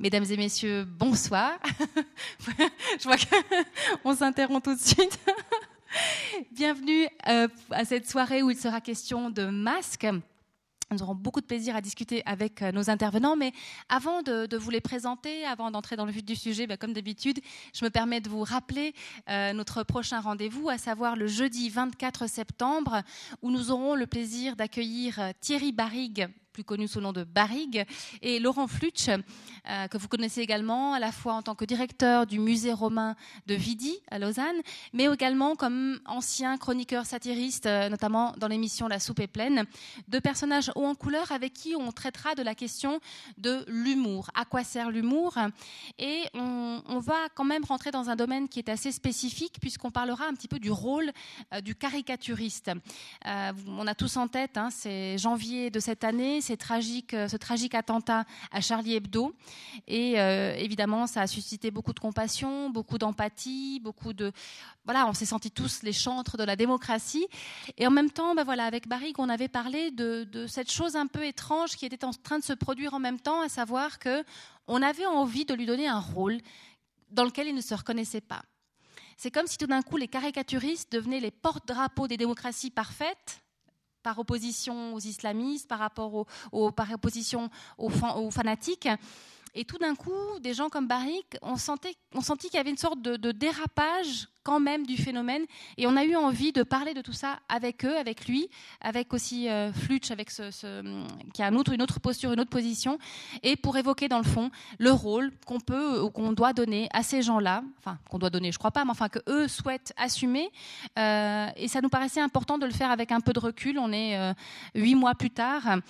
Mesdames et messieurs, bonsoir. Je vois qu'on s'interrompt tout de suite. Bienvenue euh, à cette soirée où il sera question de masques. Nous aurons beaucoup de plaisir à discuter avec euh, nos intervenants, mais avant de, vous les présenter, avant d'entrer dans le vif du sujet, ben, comme d'habitude, je me permets de vous rappeler euh, notre prochain rendez-vous, à savoir le jeudi 24 septembre, où nous aurons le plaisir d'accueillir Thierry Barrigue, connu sous le nom de Barrigue, et Laurent Flutsch, euh, que vous connaissez également à la fois en tant que directeur du musée romain de Vidi à Lausanne, mais également comme ancien chroniqueur satiriste, euh, notamment dans l'émission La soupe est pleine, deux personnages haut en couleur avec qui on traitera de la question de l'humour. À quoi sert l'humour? Et on, va quand même rentrer dans un domaine qui est assez spécifique puisqu'on parlera un petit peu du rôle euh, du caricaturiste. on a tous en tête, hein, c'est janvier de cette année, euh, ce tragique attentat à Charlie Hebdo. Et euh, évidemment, ça a suscité beaucoup de compassion, beaucoup d'empathie, beaucoup de... Voilà, on s'est sentis tous les chantres de la démocratie. Et en même temps, ben voilà, avec Barry, on avait parlé de, de cette chose un peu étrange qui était en train de se produire en même temps, à savoir que on avait envie de lui donner un rôle dans lequel il ne se reconnaissait pas. C'est comme si tout d'un coup les caricaturistes devenaient les porte-drapeaux des démocraties parfaites par opposition aux islamistes, par rapport aux, par opposition aux, aux fanatiques. Et tout d'un coup, des gens comme Barik ont senti, qu'il y avait une sorte de, dérapage quand même du phénomène. Et on a eu envie de parler de tout ça avec eux, avec lui, avec aussi euh, Flutsch, avec qui a une autre posture, une autre position, et pour évoquer dans le fond le rôle qu'on peut ou qu'on doit donner à ces gens-là, enfin qu'on doit donner, je crois pas, mais enfin que eux souhaitent assumer. Euh, et ça nous paraissait important de le faire avec un peu de recul. On est euh, huit mois plus tard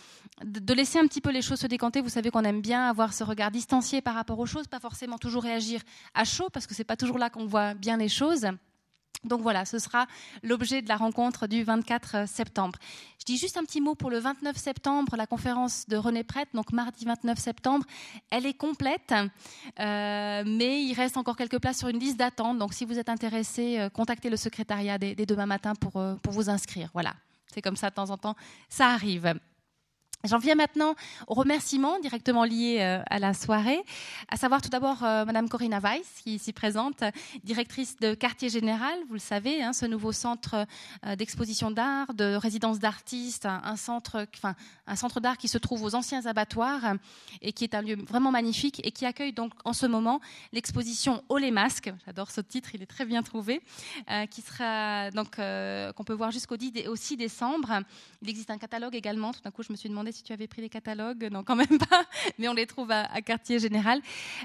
de laisser un petit peu les choses se décanter. Vous savez qu'on aime bien avoir ce regard distancié par rapport aux choses, pas forcément toujours réagir à chaud, parce que c'est pas toujours là qu'on voit bien les choses. Donc voilà, ce sera l'objet de la rencontre du 24 septembre. Je dis juste un petit mot pour le 29 septembre, la conférence de René Prête, donc mardi 29 septembre, elle est complète, euh, mais il reste encore quelques places sur une liste d'attente. Donc si vous êtes intéressé, euh, contactez le secrétariat dès, demain matin pour, euh, pour vous inscrire. Voilà, c'est comme ça de temps en temps, ça arrive. J'en viens maintenant aux remerciements directement liés euh, à la soirée, à savoir tout d'abord euh, Madame Corinna Weiss, qui est ici présente, directrice de Quartier Général, vous le savez, hein, ce nouveau centre euh, d'exposition d'art, de résidence d'artistes, un, centre, enfin un centre d'art qui se trouve aux anciens abattoirs et qui est un lieu vraiment magnifique et qui accueille donc en ce moment l'exposition Haut les masques. J'adore ce titre, il est très bien trouvé, qui sera donc qu'on peut voir jusqu'au 6 décembre. Il existe un catalogue également. Tout d'un coup, je me suis demandé si tu avais pris les catalogues. Non, quand même pas, mais on les trouve à, Quartier Général.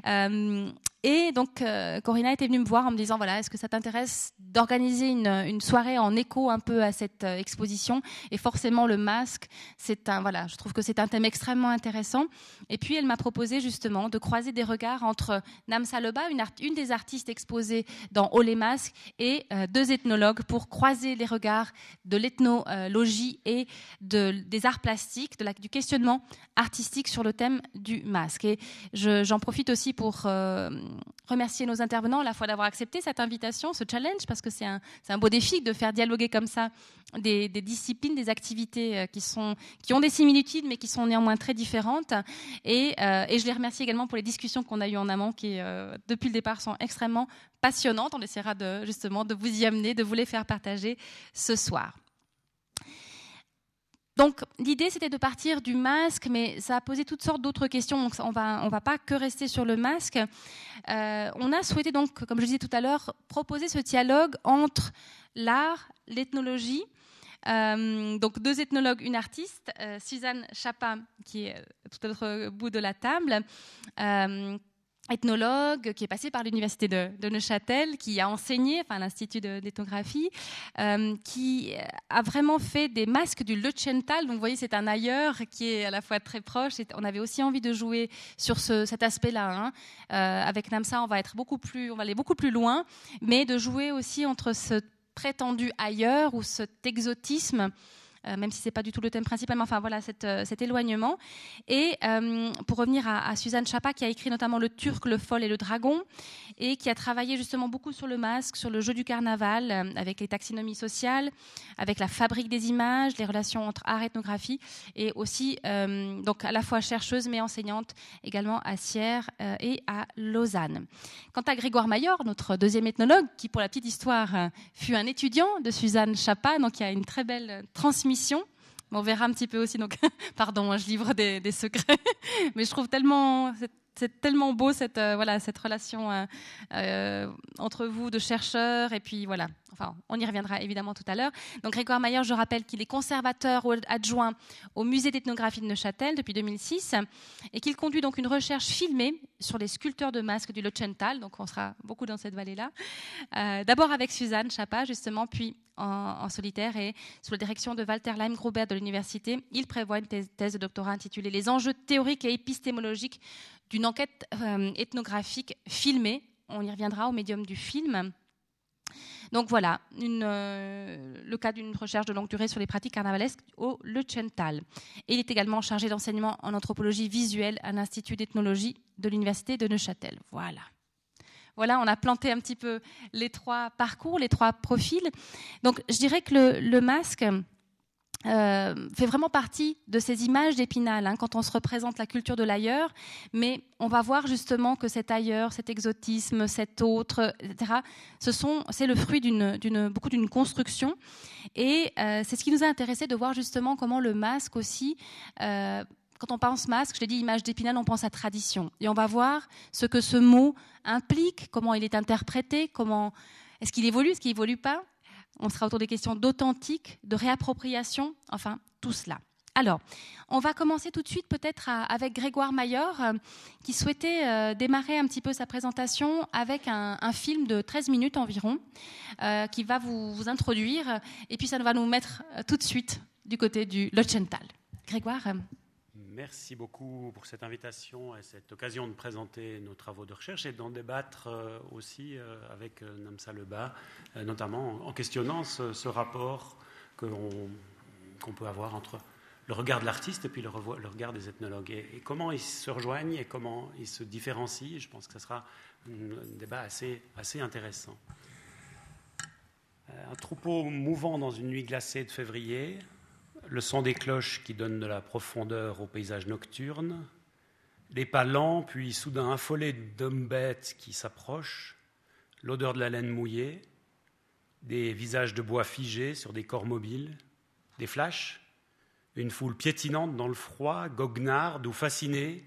Euh, et donc, euh, Corinna était venue me voir en me disant, voilà, est-ce que ça t'intéresse d'organiser une, soirée en écho un peu à cette euh, exposition? Et forcément, le masque, c'est un, voilà, je trouve que c'est un thème extrêmement intéressant. Et puis, elle m'a proposé justement de croiser des regards entre Namsa Leba, une, une des artistes exposées dans Haut les masques, et deux ethnologues pour croiser les regards de l'ethnologie et de, des arts plastiques, du questionnement artistique sur le thème du masque. Et j'en profite aussi pour euh, remercier nos intervenants à la fois d'avoir accepté cette invitation, ce challenge, parce que c'est un, beau défi de faire dialoguer comme ça des, disciplines, des activités euh, qui, sont, qui ont des similitudes, mais qui sont néanmoins très différentes. Et, euh, et je les remercie également pour les discussions qu'on a eues en amont, qui, depuis le départ, sont extrêmement passionnantes. On essaiera justement de vous y amener, de vous les faire partager ce soir. Donc l'idée c'était de partir du masque, mais ça a posé toutes sortes d'autres questions. Donc on va on va pas que rester sur le masque. Euh, on a souhaité donc, comme je disais tout à l'heure, proposer ce dialogue entre l'art, l'ethnologie. Euh, donc deux ethnologues, une artiste, euh, Suzanne Chapin, qui est tout à l'autre bout de la table, ethnologue qui est passé par l'université de, Neuchâtel, qui a enseigné, enfin l'institut d'ethnographie, euh, qui a vraiment fait des masques du Leuchental. Donc vous voyez, c'est un ailleurs qui est à la fois très proche. on avait aussi envie de jouer sur cet aspect-là. Hein. Euh, avec Namsa, on va être beaucoup plus, on va aller beaucoup plus loin, mais de jouer aussi entre ce prétendu ailleurs ou cet exotisme même si c'est pas du tout le thème principal, mais enfin voilà cet éloignement. Et pour revenir à, Suzanne Chapa, qui a écrit notamment Le Turc, le Folle et le Dragon, et qui a travaillé justement beaucoup sur le masque, sur le jeu du carnaval, avec les taxonomies sociales, avec la fabrique des images, les relations entre art et ethnographie, et aussi donc à la fois chercheuse mais enseignante également à Sierre et à Lausanne. Quant à Grégoire Maillard, notre deuxième ethnologue, qui pour la petite histoire euh, fut un étudiant de Suzanne Chapa, donc il y a une très belle transmission. On verra un petit peu aussi, donc pardon, hein, je livre des, des secrets, mais je trouve tellement c'est tellement beau cette euh, relation euh, euh, entre vous de chercheurs et puis voilà. Enfin on y reviendra évidemment tout à l'heure. Donc Grégoire Mayer je rappelle qu'il est conservateur adjoint au musée d'ethnographie de Neuchâtel depuis 2006 et qu'il conduit donc une recherche filmée sur les sculpteurs de masques du Lochental donc on sera beaucoup dans cette vallée là d'abord avec Suzanne Chapa justement puis en, solitaire et sous la direction de Walter Leim-Grobert de l'université il prévoit une thèse de doctorat intitulée Les enjeux théoriques et épistémologiques d'une enquête euh, ethnographique filmée. On y reviendra au médium du film. Donc voilà, euh, le cas d'une recherche de longue durée sur les pratiques carnavalesques au Le Chental. Et il est également chargé d'enseignement en anthropologie visuelle à l'Institut d'ethnologie de l'Université de Neuchâtel. Voilà. Voilà, on a planté un petit peu les trois parcours, les trois profils. Donc je dirais que le masque, euh, fait vraiment partie de ces images d'Épinal, hein, quand on se représente la culture de l'ailleurs, mais on va voir justement que cet ailleurs, cet exotisme, cet autre, etc., c'est le fruit d'une, d'une, beaucoup d'une construction, et euh, c'est ce qui nous a intéressé de voir justement comment le masque aussi, euh, quand on pense masque, je l'ai dit, image d'Épinal, on pense à tradition, et on va voir ce que ce mot implique, comment il est interprété, comment est-ce qu'il évolue, est-ce qu'il évolue pas, on sera autour des questions d'authentique, de réappropriation, enfin tout cela. Alors, on va commencer tout de suite peut-être avec Grégoire Maillard, euh, qui souhaitait euh, démarrer un petit peu sa présentation avec un, film de 13 minutes environ, euh, qui va vous, introduire, et puis ça va nous mettre tout de suite du côté du Lochental. Grégoire Merci beaucoup pour cette invitation et cette occasion de présenter nos travaux de recherche et d'en débattre euh, aussi euh, avec euh, Namsa Lebas, notamment en questionnant ce, rapport qu'on peut avoir entre le regard de l'artiste et puis le, regard des ethnologues et, comment ils se rejoignent et comment ils se différencient. Je pense que ce sera un débat assez, assez intéressant. Un troupeau mouvant dans une nuit glacée de février, le son des cloches qui donne de la profondeur au paysage nocturne, les pas lents, puis soudain affolés d'hommes bêtes qui s'approchent, l'odeur de la laine mouillée, des visages de bois figés sur des corps mobiles, des flashs, une foule piétinante dans le froid, goguenarde ou fascinée,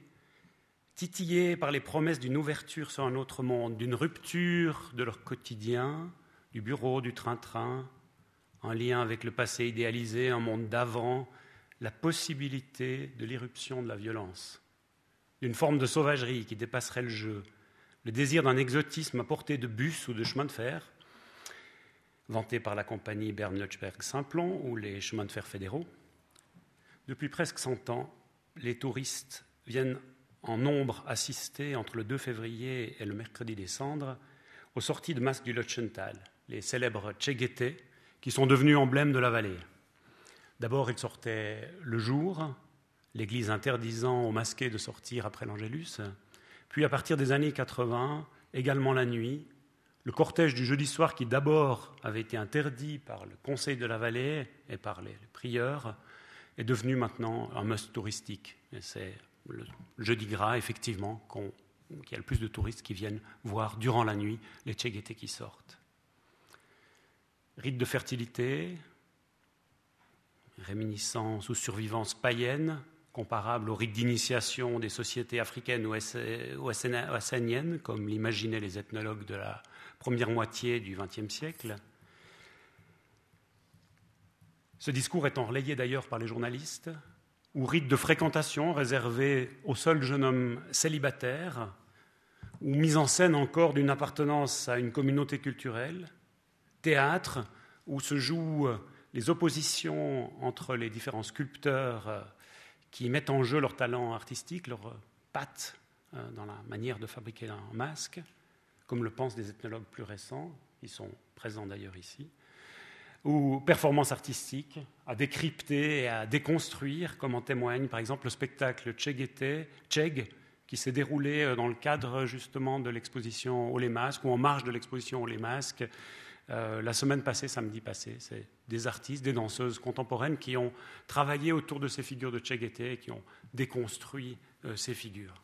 titillée par les promesses d'une ouverture sur un autre monde, d'une rupture de leur quotidien, du bureau, du train-train, en lien avec le passé idéalisé, un monde d'avant, la possibilité de l'irruption de la violence, d'une forme de sauvagerie qui dépasserait le jeu, le désir d'un exotisme à portée de bus ou de chemin de fer, vanté par la compagnie Bern-Lötschberg-Simplon ou les chemins de fer fédéraux. Depuis presque 100 ans, les touristes viennent en nombre assister entre le 2 février et le mercredi des cendres aux sorties de masques du Lotchental, les célèbres Tchegete, qui sont devenus emblèmes de la vallée. D'abord, ils sortaient le jour, l'Église interdisant aux masqués de sortir après l'Angélus. Puis, à partir des années 80, également la nuit, le cortège du jeudi soir, qui d'abord avait été interdit par le Conseil de la vallée et par les prieurs, est devenu maintenant un must touristique. C'est le jeudi gras, effectivement, qu'il y a le plus de touristes qui viennent voir durant la nuit les Tchéguétés qui sortent rite de fertilité, réminiscence ou survivance païenne, comparable au rite d'initiation des sociétés africaines ou océaniennes, comme l'imaginaient les ethnologues de la première moitié du XXe siècle. Ce discours est relayé d'ailleurs par les journalistes, ou rite de fréquentation réservé au seul jeune homme célibataire, ou mise en scène encore d'une appartenance à une communauté culturelle, théâtre où se jouent les oppositions entre les différents sculpteurs euh, qui mettent en jeu leur talent artistique, leur patte euh, dans la manière de fabriquer un masque, comme le pensent des ethnologues plus récents, qui sont présents d'ailleurs ici. ou performance artistique, à décrypter et à déconstruire, comme en témoigne par exemple le spectacle Cheg, qui s'est déroulé euh, dans le cadre justement de l'exposition Au les masques, ou en marge de l'exposition Au les masques, euh, la semaine passée, samedi passé. C'est des artistes, des danseuses contemporaines qui ont travaillé autour de ces figures de Cheguete et qui ont déconstruit euh, ces figures.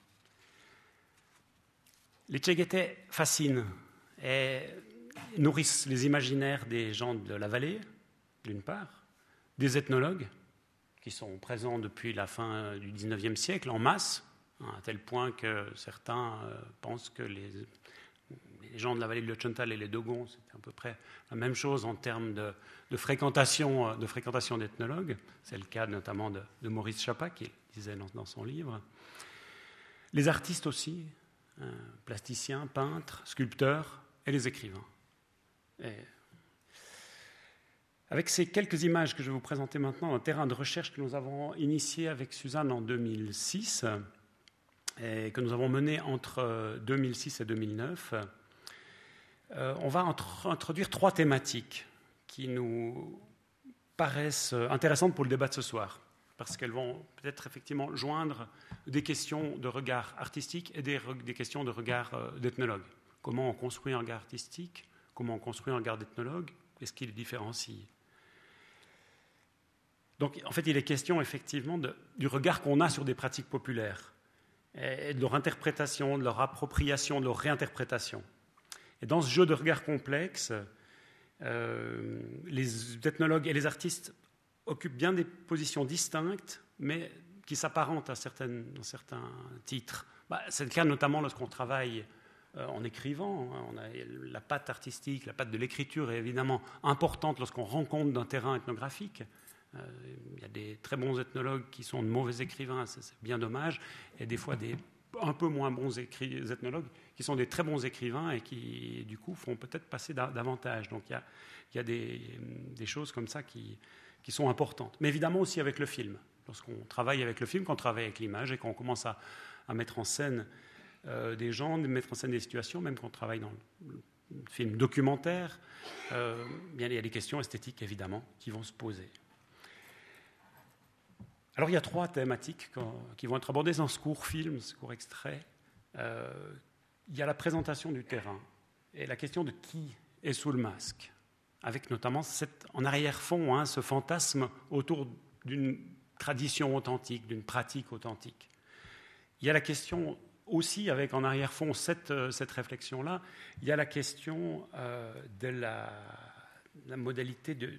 Les Cheguete fascinent et nourrissent les imaginaires des gens de la vallée, d'une part, des ethnologues qui sont présents depuis la fin du XIXe siècle en masse, hein, à tel point que certains euh, pensent que les, gens de la vallée de Chantal et les Dogons, c'était à peu près la même chose en termes de, fréquentation euh, de fréquentation d'ethnologues. C'est le cas notamment de, Maurice Chapa, qui disait dans, son livre. Les artistes aussi, hein, plasticiens, peintres, sculpteurs et les écrivains. avec ces quelques images que je vais vous présenter maintenant, un terrain de recherche que nous avons initié avec Suzanne en 2006 et que nous avons mené entre 2006 et 2009, euh, on va introduire trois thématiques qui nous paraissent intéressantes pour le débat de ce soir, parce qu'elles vont peut-être effectivement joindre des questions de regard artistique et des, questions de regard euh, d'ethnologue. Comment on construit un regard artistique? Comment on construit un regard d'ethnologue? Est-ce qu'il est différencie? Donc, en fait, il est question effectivement du regard qu'on a sur des pratiques populaires, de leur interprétation, de leur appropriation, de leur réinterprétation. Et dans ce jeu de regard complexe, euh, les ethnologues et les artistes occupent bien des positions distinctes, mais qui s'apparentent à, certains titres. Bah, c'est le cas notamment lorsqu'on travaille euh, en écrivant. Hein. La patte artistique, la patte de l'écriture est évidemment importante lorsqu'on rencontre d'un terrain ethnographique. Euh, il y a des très bons ethnologues qui sont de mauvais écrivains, c'est bien dommage, et des fois des un peu moins bons ethnologues qui sont des très bons écrivains et qui, du coup, font peut-être passer davantage. Donc il y a, des, choses comme ça qui, sont importantes. Mais évidemment aussi avec le film. Lorsqu'on travaille avec le film, qu'on travaille avec l'image et qu'on commence à, mettre en scène euh, des gens, mettre en scène des situations, même quand on travaille dans le film documentaire, euh, il y a des questions esthétiques évidemment qui vont se poser. Alors il y a trois thématiques qui vont être abordées dans ce court film, ce court extrait. Euh, il y a la présentation du terrain et la question de qui est sous le masque, avec notamment en arrière-fond hein, ce fantasme autour d'une tradition authentique, d'une pratique authentique. Il y a la question aussi, avec en arrière-fond cette, euh, réflexion-là, il y a la question euh, de la, modalité de,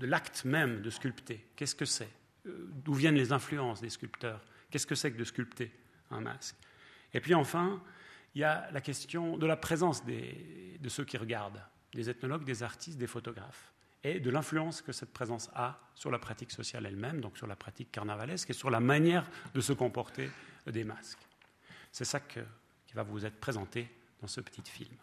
l'acte même de sculpter. Qu'est-ce que c'est? D'où viennent les influences des sculpteurs Qu'est-ce que c'est que de sculpter un masque? Et puis enfin, il y a la question de la présence de ceux qui regardent, des ethnologues, des artistes, des photographes, et de l'influence que cette présence a sur la pratique sociale elle-même, donc sur la pratique carnavalesque et sur la manière de se comporter des masques. C'est ça qui va vous être présenté dans ce petit film.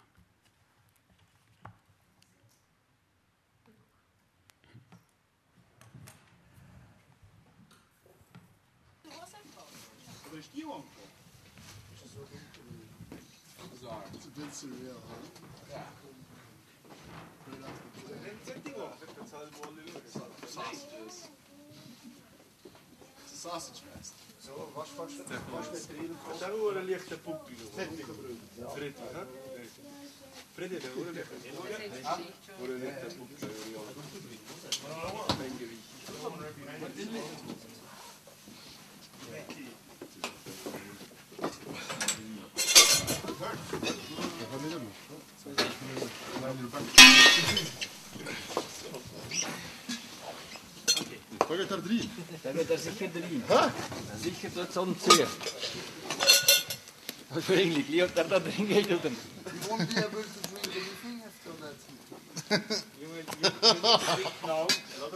piłą go. Bizarre. It's a bit surreal, huh? Yeah. Right off the. Sausages. It's a sausage fest. Zo, was vast met drie. Daar horen lichte poepie. Fritti, hè? Prendete pure le pure le poppie. Pure le poppie. Da geht er drin. Da geht er sicher drin. Hä? Sicher dort so ein Zeher. Das ist eigentlich, wie ob der da drin geht oder nicht. Wie wollen wir, willst du es mir in den Finger zu lassen?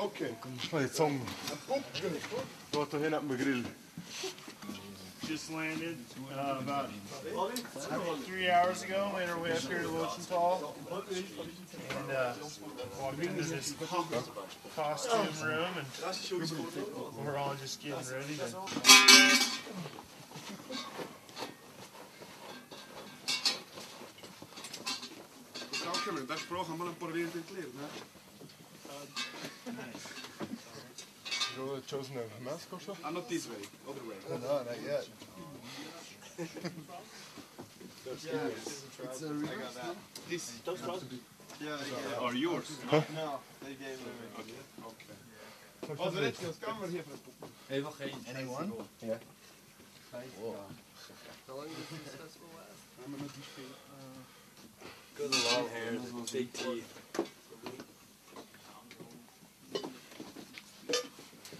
Okay. Jetzt haben wir. Dort dahin hat man Grill. Just landed uh, about three hours ago. Made our way up here to Lowenthal. And uh, walked into this costume room and we're all just getting ready to Danke, dat programma een paar weer in het leren. You would have chosen a mask or something? I'm not this way, other way. Oh, no, not yet. yeah, it's a? This, those ones? Yeah, yeah. Or yours? Huh? No, they gave me. Okay. okay. Also, let's. Come over here for a Even. Anyone? Yeah. Wow. How long does this festival last? I'm gonna be Good long hair, big teeth.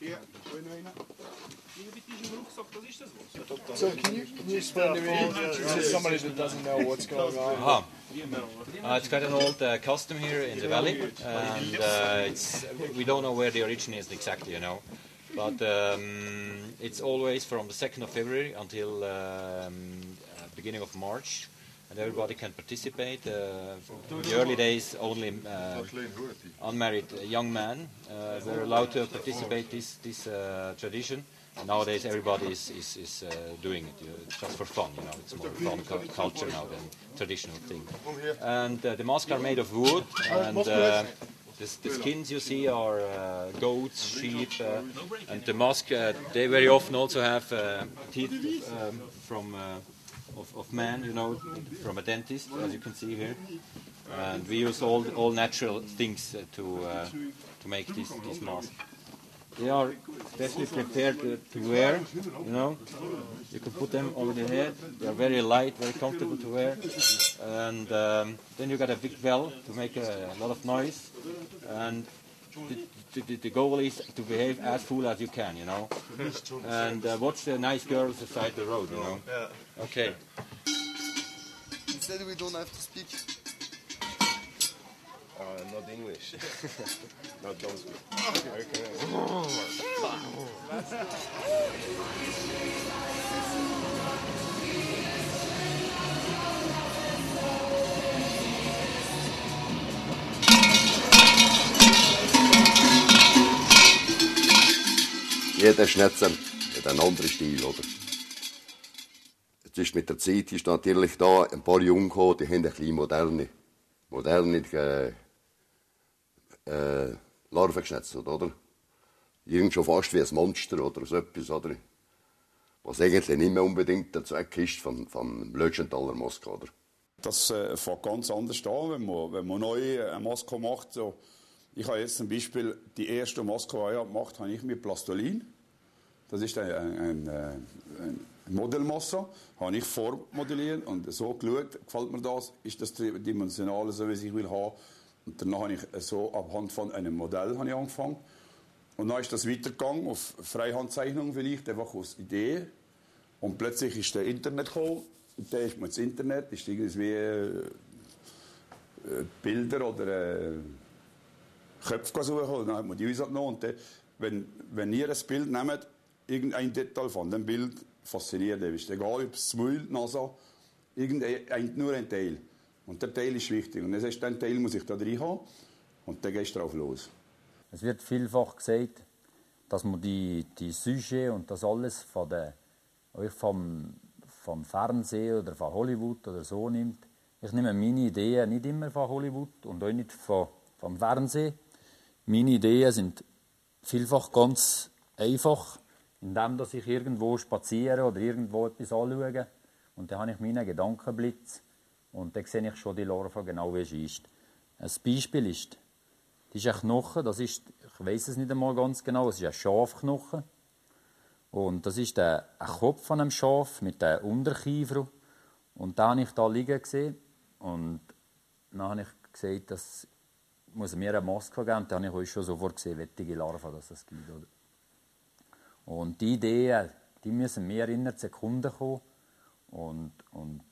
Yeah. So can you can you explain to me to somebody that doesn't know what's going on? Aha. Uh, it's quite an old uh, custom here in the valley, and uh, it's we don't know where the origin is exactly, you know, but um, it's always from the second of February until um, uh, beginning of March, and everybody can participate. Uh, in the early days, only uh, unmarried young men uh, were allowed to participate this this uh, tradition. And nowadays, everybody is is, is uh, doing it uh, just for fun. You know, it's more fun cu- culture now than traditional thing. And uh, the masks are made of wood, and uh, the, the skins you see are uh, goats, sheep, uh, and the mask. Uh, they very often also have uh, teeth um, from. Of, of man, you know, from a dentist, as you can see here, and we use all all natural things uh, to uh, to make this this mask. They are specially prepared to, wear, you know. You can put them over the head. They are very light, very comfortable to wear. And um, then you got a big bell to make a, lot of noise. And the, the, the goal is to behave as fool as you can, you know. And uh, watch the nice girls beside the road, you know. Okay. Instead we don't have to speak. Uh, not English. not those. Okay. Jeder Schnitzer hat einen anderen Stil, oder? Jetzt ist mit der Zeit ist natürlich da ein paar Jungen die haben ein bisschen moderne, moderne äh, äh, Larven geschnetzelt, oder? Irgend schon fast wie ein Monster oder so etwas, oder? Was eigentlich nicht mehr unbedingt der Zweck ist vom, vom Lötschenthaler Moskau, oder? Das äh, fängt ganz anders an, wenn man, wenn man neu eine Maske macht. So. Ich habe jetzt zum Beispiel die erste ich gemacht habe, ich mit Plastolin. Das ist ein, ein, ein, äh, ein habe ich vormodelliert und so geschaut, gefällt mir das, ist das dimensional, so wie ich will haben. Und danach habe ich so anhand von einem Modell habe ich angefangen. Und dann ist das weitergegangen auf Freihandzeichnung vielleicht, einfach aus Idee. Und plötzlich ist der Internet gekommen. Und dann ist man ins Internet, ist irgendwie äh, Bilder oder äh, Köpfe suchen. Dann hat man die uns genommen. Und dann, wenn, wenn ihr ein Bild nehmt, irgendein Detail von dem Bild fasziniert euch. Egal, ob es Müll, NASA, irgendein, nur ein Teil. Und der Teil ist wichtig. Und das heißt, den Teil muss ich da drin haben. Und dann gehst du drauf los. Es wird vielfach gesagt, dass man die, die Sujet und das alles von der, vom, vom Fernsehen oder von Hollywood oder so nimmt. Ich nehme meine Ideen nicht immer von Hollywood und auch nicht von, vom Fernsehen. Meine Ideen sind vielfach ganz einfach, indem dass ich irgendwo spaziere oder irgendwo etwas anschaue. Und dann habe ich meinen Gedankenblitz und dann sehe ich schon die Larve genau, wie sie ist. Ein Beispiel ist, das ist ein Knochen, das ist, ich weiß es nicht einmal ganz genau, es ist ein Schafknochen. Und das ist der, ein Kopf von einem Schaf mit einem Unterkiefer. Und da habe ich da liegen gesehen. Und dann habe ich gesagt, das muss mir eine Maske geben. Und habe ich schon sofort gesehen, wettige Larven, dass das gibt. Oder? Und die Ideen, die müssen mehr in einer Sekunde kommen. Und, und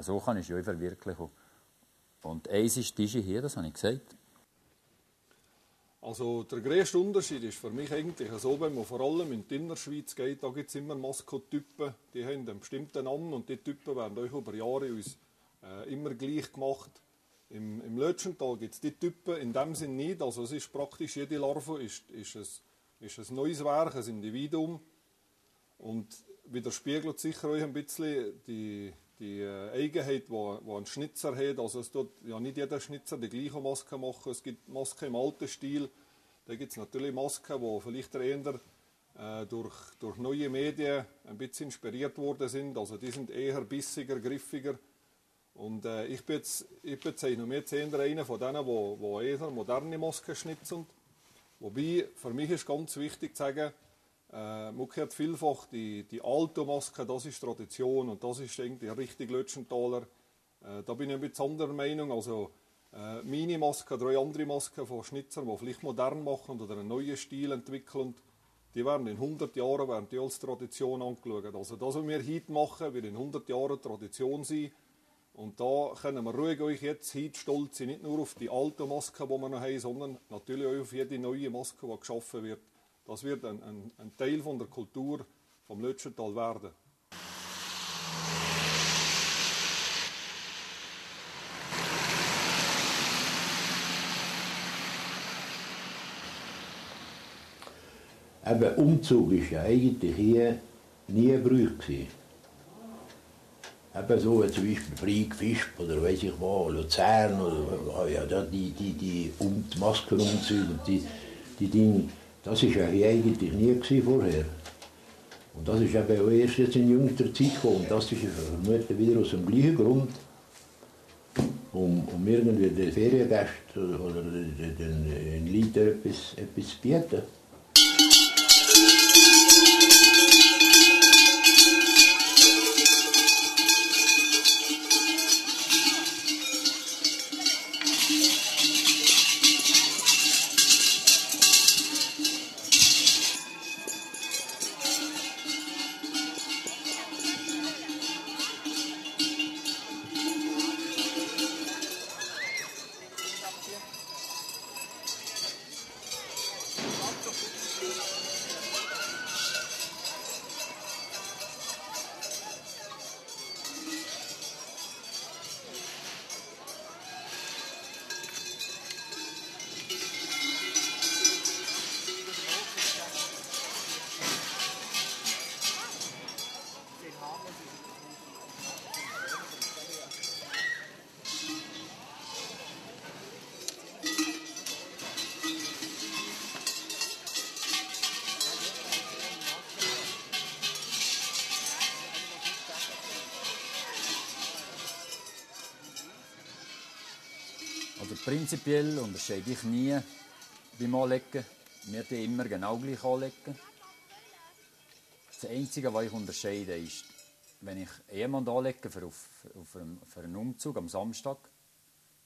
so kann ich es euch verwirklichen. Und eins ist diese hier, das habe ich gesagt. Also der grösste Unterschied ist für mich eigentlich so, wenn man vor allem in die Innerschweiz geht, da gibt es immer Maskotypen, die haben einen bestimmten Namen und die Typen werden euch über Jahre uns äh, immer gleich gemacht. Im, im Lötschental gibt es die Typen in dem Sinn nicht, also es ist praktisch, jede Larve ist, ist, ein, ist ein neues Werk, ein Individuum und widerspiegelt sicher euch ein bisschen die, die äh, Eigenheit, die, ein Schnitzer hat. Also es tut ja nicht jeder Schnitzer die gleiche Maske machen. Es gibt Masken im alten Stil. Da gibt es natürlich Masken, die vielleicht eher äh, durch, durch neue Medien ein bisschen inspiriert worden sind. Also die sind eher bissiger, griffiger. Und äh, ich, bin jetzt, ich bezeichne jetzt eher einer von denen, die, eher moderne Masken schnitzen. Wobei, für mich ist ganz wichtig zu sagen, äh, man hört vielfach, die, die alte Maske, das ist Tradition und das ist irgendwie richtig Lötschenthaler. Äh, da bin ich ein bisschen anderer Meinung. Also, äh, meine Maske, drei andere Masken von Schnitzern, die vielleicht modern machen oder einen neuen Stil entwickeln, die werden in 100 Jahren werden die als Tradition angeschaut. Also das, was wir heute machen, wird in 100 Jahren Tradition sein. Und da können wir ruhig euch jetzt stolz sein, nicht nur auf die alte Maske, die wir noch haben, sondern natürlich auch auf jede neue Maske, die geschaffen wird. Das wird ein, ein, ein Teil von der Kultur vom Lötschental werden. Eben, Umzug war ja eigentlich hier nie ein Brauch. Eben so, zum Beispiel Frieg, Fischb oder weiß ich wo, Luzern oder ja, die, die, die, um, die Maskenumzüge und die, die Dinge. Das war ja hier eigentlich nie vorher. Und das ist eben auch erst jetzt in jüngster Zeit gekommen. Und das ist vermutlich wieder aus dem gleichen Grund, um, um irgendwie den Feriengästen oder den, den Leuten etwas, etwas zu bieten. Prinzipiell unterscheide ich nie beim Anlegen. Wir die immer genau gleich anlegen. Das Einzige, was ich unterscheide, ist, wenn ich jemanden anlege für, auf, auf einen, für einen Umzug am Samstag,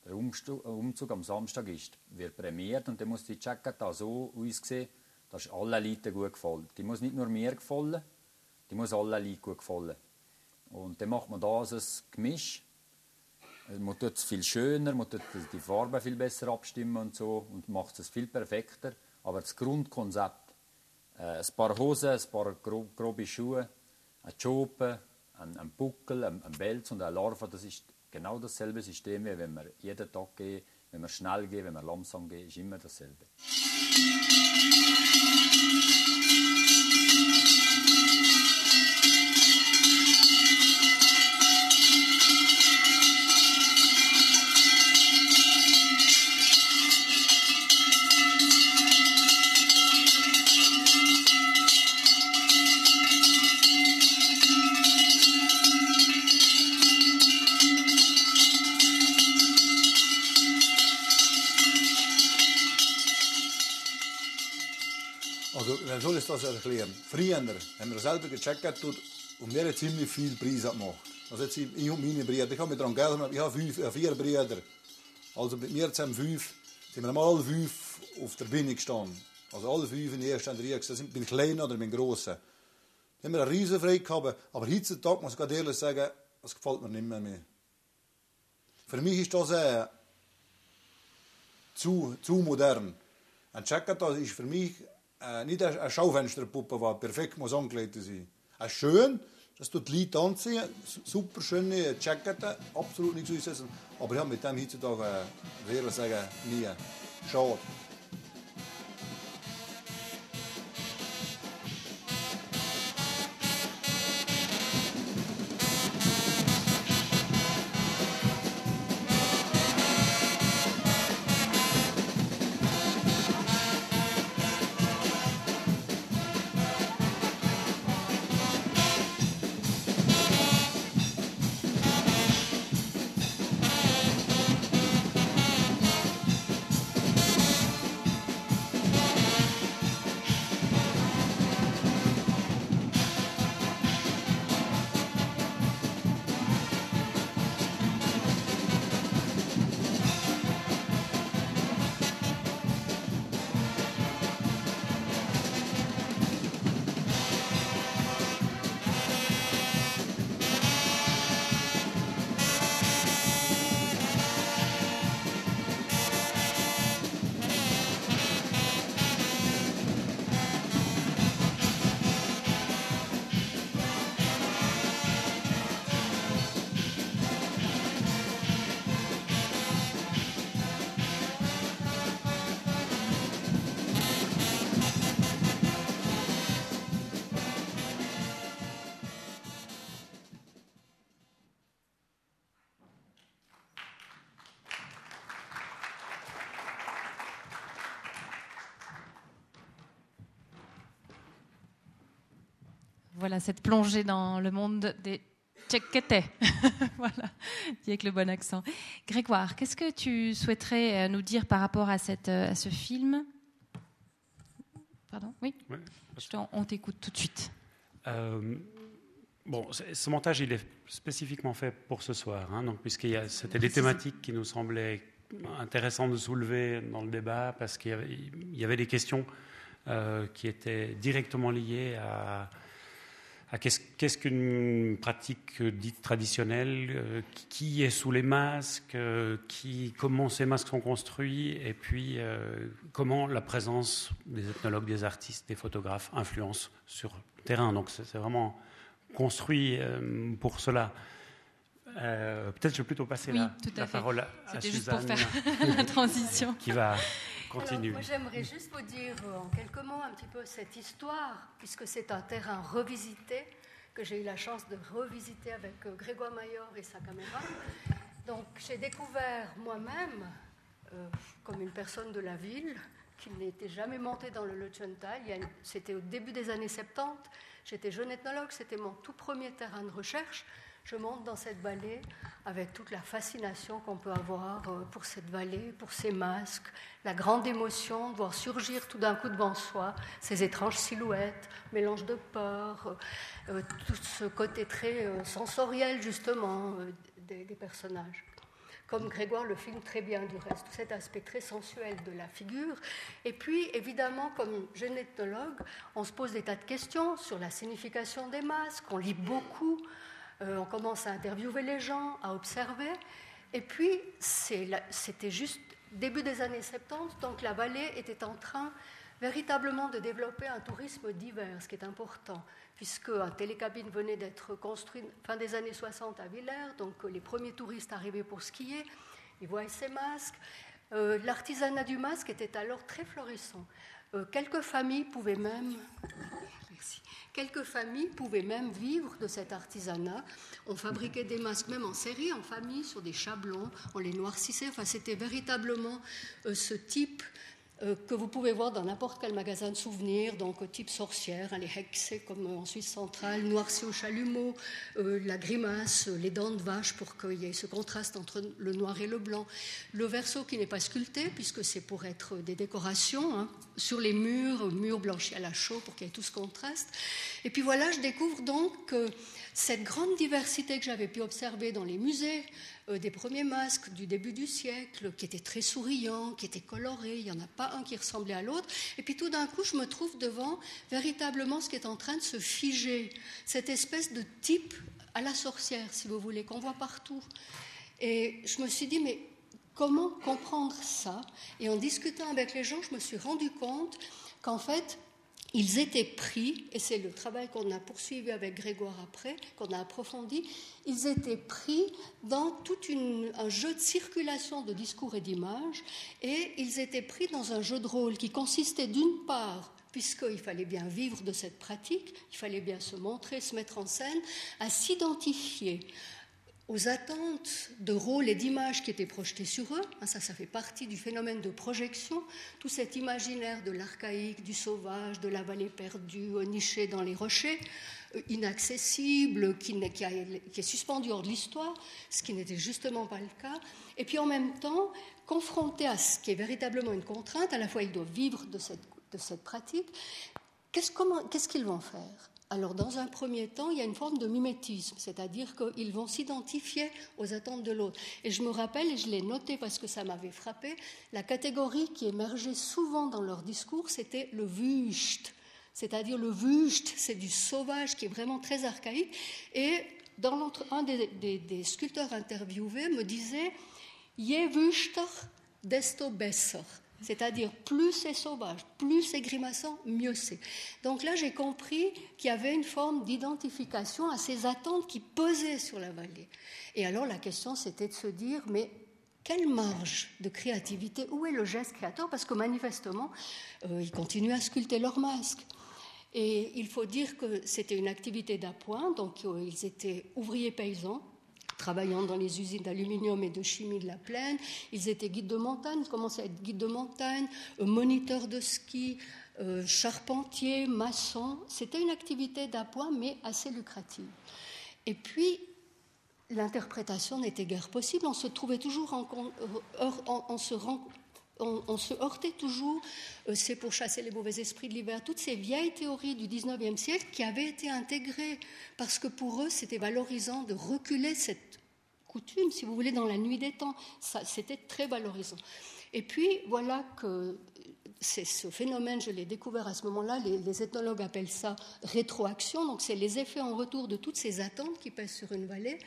der Umzug am Samstag ist, wird prämiert und dann muss die Jacket so aussehen, dass allen Leuten gut gefällt. Die muss nicht nur mir gefallen, die muss allen Leuten gut gefallen. Und dann macht man da also ein Gemisch man tut es viel schöner, man tut die Farben viel besser abstimmen und so und macht es viel perfekter. Aber das Grundkonzept, äh, ein paar Hosen, ein paar grob, grobe Schuhe, ein Jope, ein, ein Buckel, ein, ein Belz und eine Larve, das ist genau dasselbe System, wie wenn wir jeden Tag gehen, wenn wir schnell gehen, wenn wir langsam gehen, ist immer dasselbe. wie soll ich das erklären? Früher haben wir selber gecheckt und wir haben ziemlich viel Preis gemacht. Also jetzt ich und meine Brüder, ich habe mir daran gedacht, ich habe fünf, äh, vier Brüder. Also mit mir zusammen fünf, sind wir alle fünf auf der Bühne gestanden. Also alle fünf in der ersten Reihe. Das sind bin klein oder bin grossen. Da haben wir eine riesen Freude gehabt. Aber heutzutage muss ich ganz ehrlich sagen, das gefällt mir nicht mehr. mehr. Für mich ist das äh, zu, zu modern. Ein Jacket ist für mich äh, nicht eine Schaufensterpuppe, die perfekt muss angelegt sein muss. schön, das die Leute anziehen, super schöne Jackets, absolut nichts aussetzen. Aber ich habe mit dem heutzutage, äh, ehrlich sagen, nie. Schade. Voilà cette plongée dans le monde des tchèques voilà, dit avec le bon accent. Grégoire, qu'est-ce que tu souhaiterais euh, nous dire par rapport à, cette, euh, à ce film? Pardon? Oui, On t'écoute tout de suite. Euh, bon, ce montage, il est spécifiquement fait pour ce soir, hein, donc puisqu'il c'était des thématiques qui nous semblaient intéressantes de soulever dans le débat, parce qu'il y, avait des questions qui étaient directement liées à ah, qu'est-ce qu'une pratique dite traditionnelle, euh, qui est sous les masques, euh, qui, comment ces masques sont construits, et puis euh, comment la présence des ethnologues, des artistes, des photographes influence sur le terrain. Donc c'est vraiment construit pour cela. Peut-être je vais plutôt passer la, parole à, à Suzanne. Juste pour faire la transition. Qui va continuer. moi, j'aimerais juste vous dire en quelques mots un petit peu cette histoire, puisque c'est un terrain revisité, que j'ai eu la chance de revisiter avec euh, Grégoire Mayor et sa caméra. Donc, j'ai découvert moi-même, euh, comme une personne de la ville, qu'il n'était jamais monté dans le Lutschental. C'était au début des années 70. J'étais jeune ethnologue, c'était mon tout premier terrain de recherche je monte dans cette vallée avec toute la fascination qu'on peut avoir euh, pour cette vallée, pour ces masques, la grande émotion de voir surgir tout d'un coup devant soi ces étranges silhouettes, mélange de peur, euh, euh, tout ce côté très sensoriel justement des, personnages comme Grégoire le filme très bien du reste, tout cet aspect très sensuel de la figure. Et puis, évidemment, comme jeune ethnologue, on se pose des tas de questions sur la signification des masques, on lit beaucoup, on commence à interviewer les gens, à observer. Et puis, c'était juste début des années 70, donc la vallée était en train véritablement de développer un tourisme divers, ce qui est important, puisque un télécabine venait d'être construit fin des années 60 à Villers, donc les premiers touristes arrivaient pour skier, ils voyaient ces masques. Euh, l'artisanat du masque était alors très florissant. Euh, quelques familles pouvaient même Quelques familles pouvaient même vivre de cet artisanat. On fabriquait des masques même en série, en famille, sur des chablons, on les noircissait. Enfin, c'était véritablement euh, ce type que vous pouvez voir dans n'importe quel magasin de souvenirs, donc type sorcière, hein, les hexe comme en Suisse centrale, noirci au chalumeau, euh, la grimace, les dents de vache pour qu'il y ait ce contraste entre le noir et le blanc, le verso qui n'est pas sculpté puisque c'est pour être des décorations hein, sur les murs, murs blanchis à la chaux pour qu'il y ait tout ce contraste. Et puis voilà, je découvre donc que cette grande diversité que j'avais pu observer dans les musées, euh, des premiers masques du début du siècle, qui étaient très souriants, qui étaient colorés, il n'y en a pas un qui ressemblait à l'autre. Et puis tout d'un coup, je me trouve devant véritablement ce qui est en train de se figer, cette espèce de type à la sorcière, si vous voulez, qu'on voit partout. Et je me suis dit, mais comment comprendre ça? Et en discutant avec les gens, je me suis rendu compte qu'en fait, ils étaient pris, et c'est le travail qu'on a poursuivi avec Grégoire après, qu'on a approfondi, ils étaient pris dans tout un jeu de circulation de discours et d'images, et ils étaient pris dans un jeu de rôle qui consistait d'une part puisqu'il fallait bien vivre de cette pratique, il fallait bien se montrer, se mettre en scène, à s'identifier aux attentes de rôles et d'images qui étaient projetés sur eux. Hein, ça, ça fait partie du phénomène de projection. Tout cet imaginaire de l'archaïque, du sauvage, de la vallée perdue, nichée dans les rochers, euh, inaccessible, qui, est suspendu hors de l'histoire, ce qui n'était justement pas le cas. Et puis en même temps, confronté à ce qui est véritablement une contrainte, à la fois ils doivent vivre de cette pratique, qu'est-ce qu'ils vont faire? Alors, dans un premier temps, il y a une forme de mimétisme, c'est-à-dire qu'ils vont s'identifier aux attentes de l'autre. Et je me rappelle, et je l'ai noté parce que ça m'avait frappé, la catégorie qui émergeait souvent dans leur discours, c'était le wüst. C'est-à-dire le wüst, c'est du sauvage qui est vraiment très archaïque. Et dans un des, sculpteurs interviewés me disait, Je wüster, desto besser. C'est-à-dire, plus c'est sauvage, plus c'est grimaçant, mieux c'est. Donc là, j'ai compris qu'il y avait une forme d'identification à ces attentes qui pesaient sur la vallée. Et alors, la question, c'était de se dire, mais quelle marge de créativité Où est le geste créateur? Parce que manifestement, euh, ils continuent à sculpter leurs masques. Et il faut dire que c'était une activité d'appoint, donc euh, ils étaient ouvriers paysans, travaillant dans les usines d'aluminium et de chimie de la plaine. Ils étaient guides de montagne, commençaient à être guides de montagne, euh, moniteurs de ski, euh, charpentiers, maçons. C'était une activité d'appoint, mais assez lucrative. Et puis, l'interprétation n'était guère possible. On se trouvait toujours en, on, se on, se heurtait toujours, euh, c'est pour chasser les mauvais esprits de l'hiver, toutes ces vieilles théories du 19e siècle qui avaient été intégrées, parce que pour eux, c'était valorisant de reculer cette coutume, si vous voulez, dans la nuit des temps. C'était très valorisant. Et puis, voilà que ce phénomène, je l'ai découvert à ce moment-là, les, ethnologues appellent ça rétroaction, donc c'est les effets en retour de toutes ces attentes qui pèsent sur une vallée.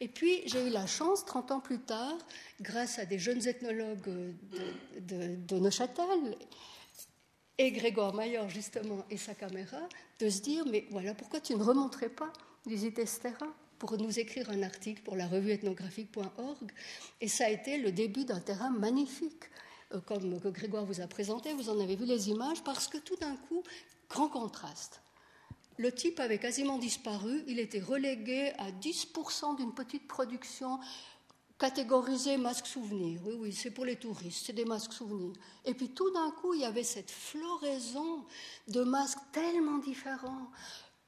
Et puis j'ai eu la chance, 30 ans plus tard, grâce à des jeunes ethnologues de, de, Neuchâtel, et Grégoire Maillard justement et sa caméra, de se dire, mais voilà, pourquoi tu ne remonterais pas Visites Terra pour nous écrire un article pour la revue ethnographique.org. Et ça a été le début d'un terrain magnifique, comme que Grégoire vous a présenté. Vous en avez vu les images, parce que tout d'un coup, grand contraste. Le type avait quasiment disparu, il était relégué à 10% d'une petite production catégorisée masque souvenir. Oui, oui, c'est pour les touristes, c'est des masques souvenirs. Et puis tout d'un coup, il y avait cette floraison de masques tellement différents,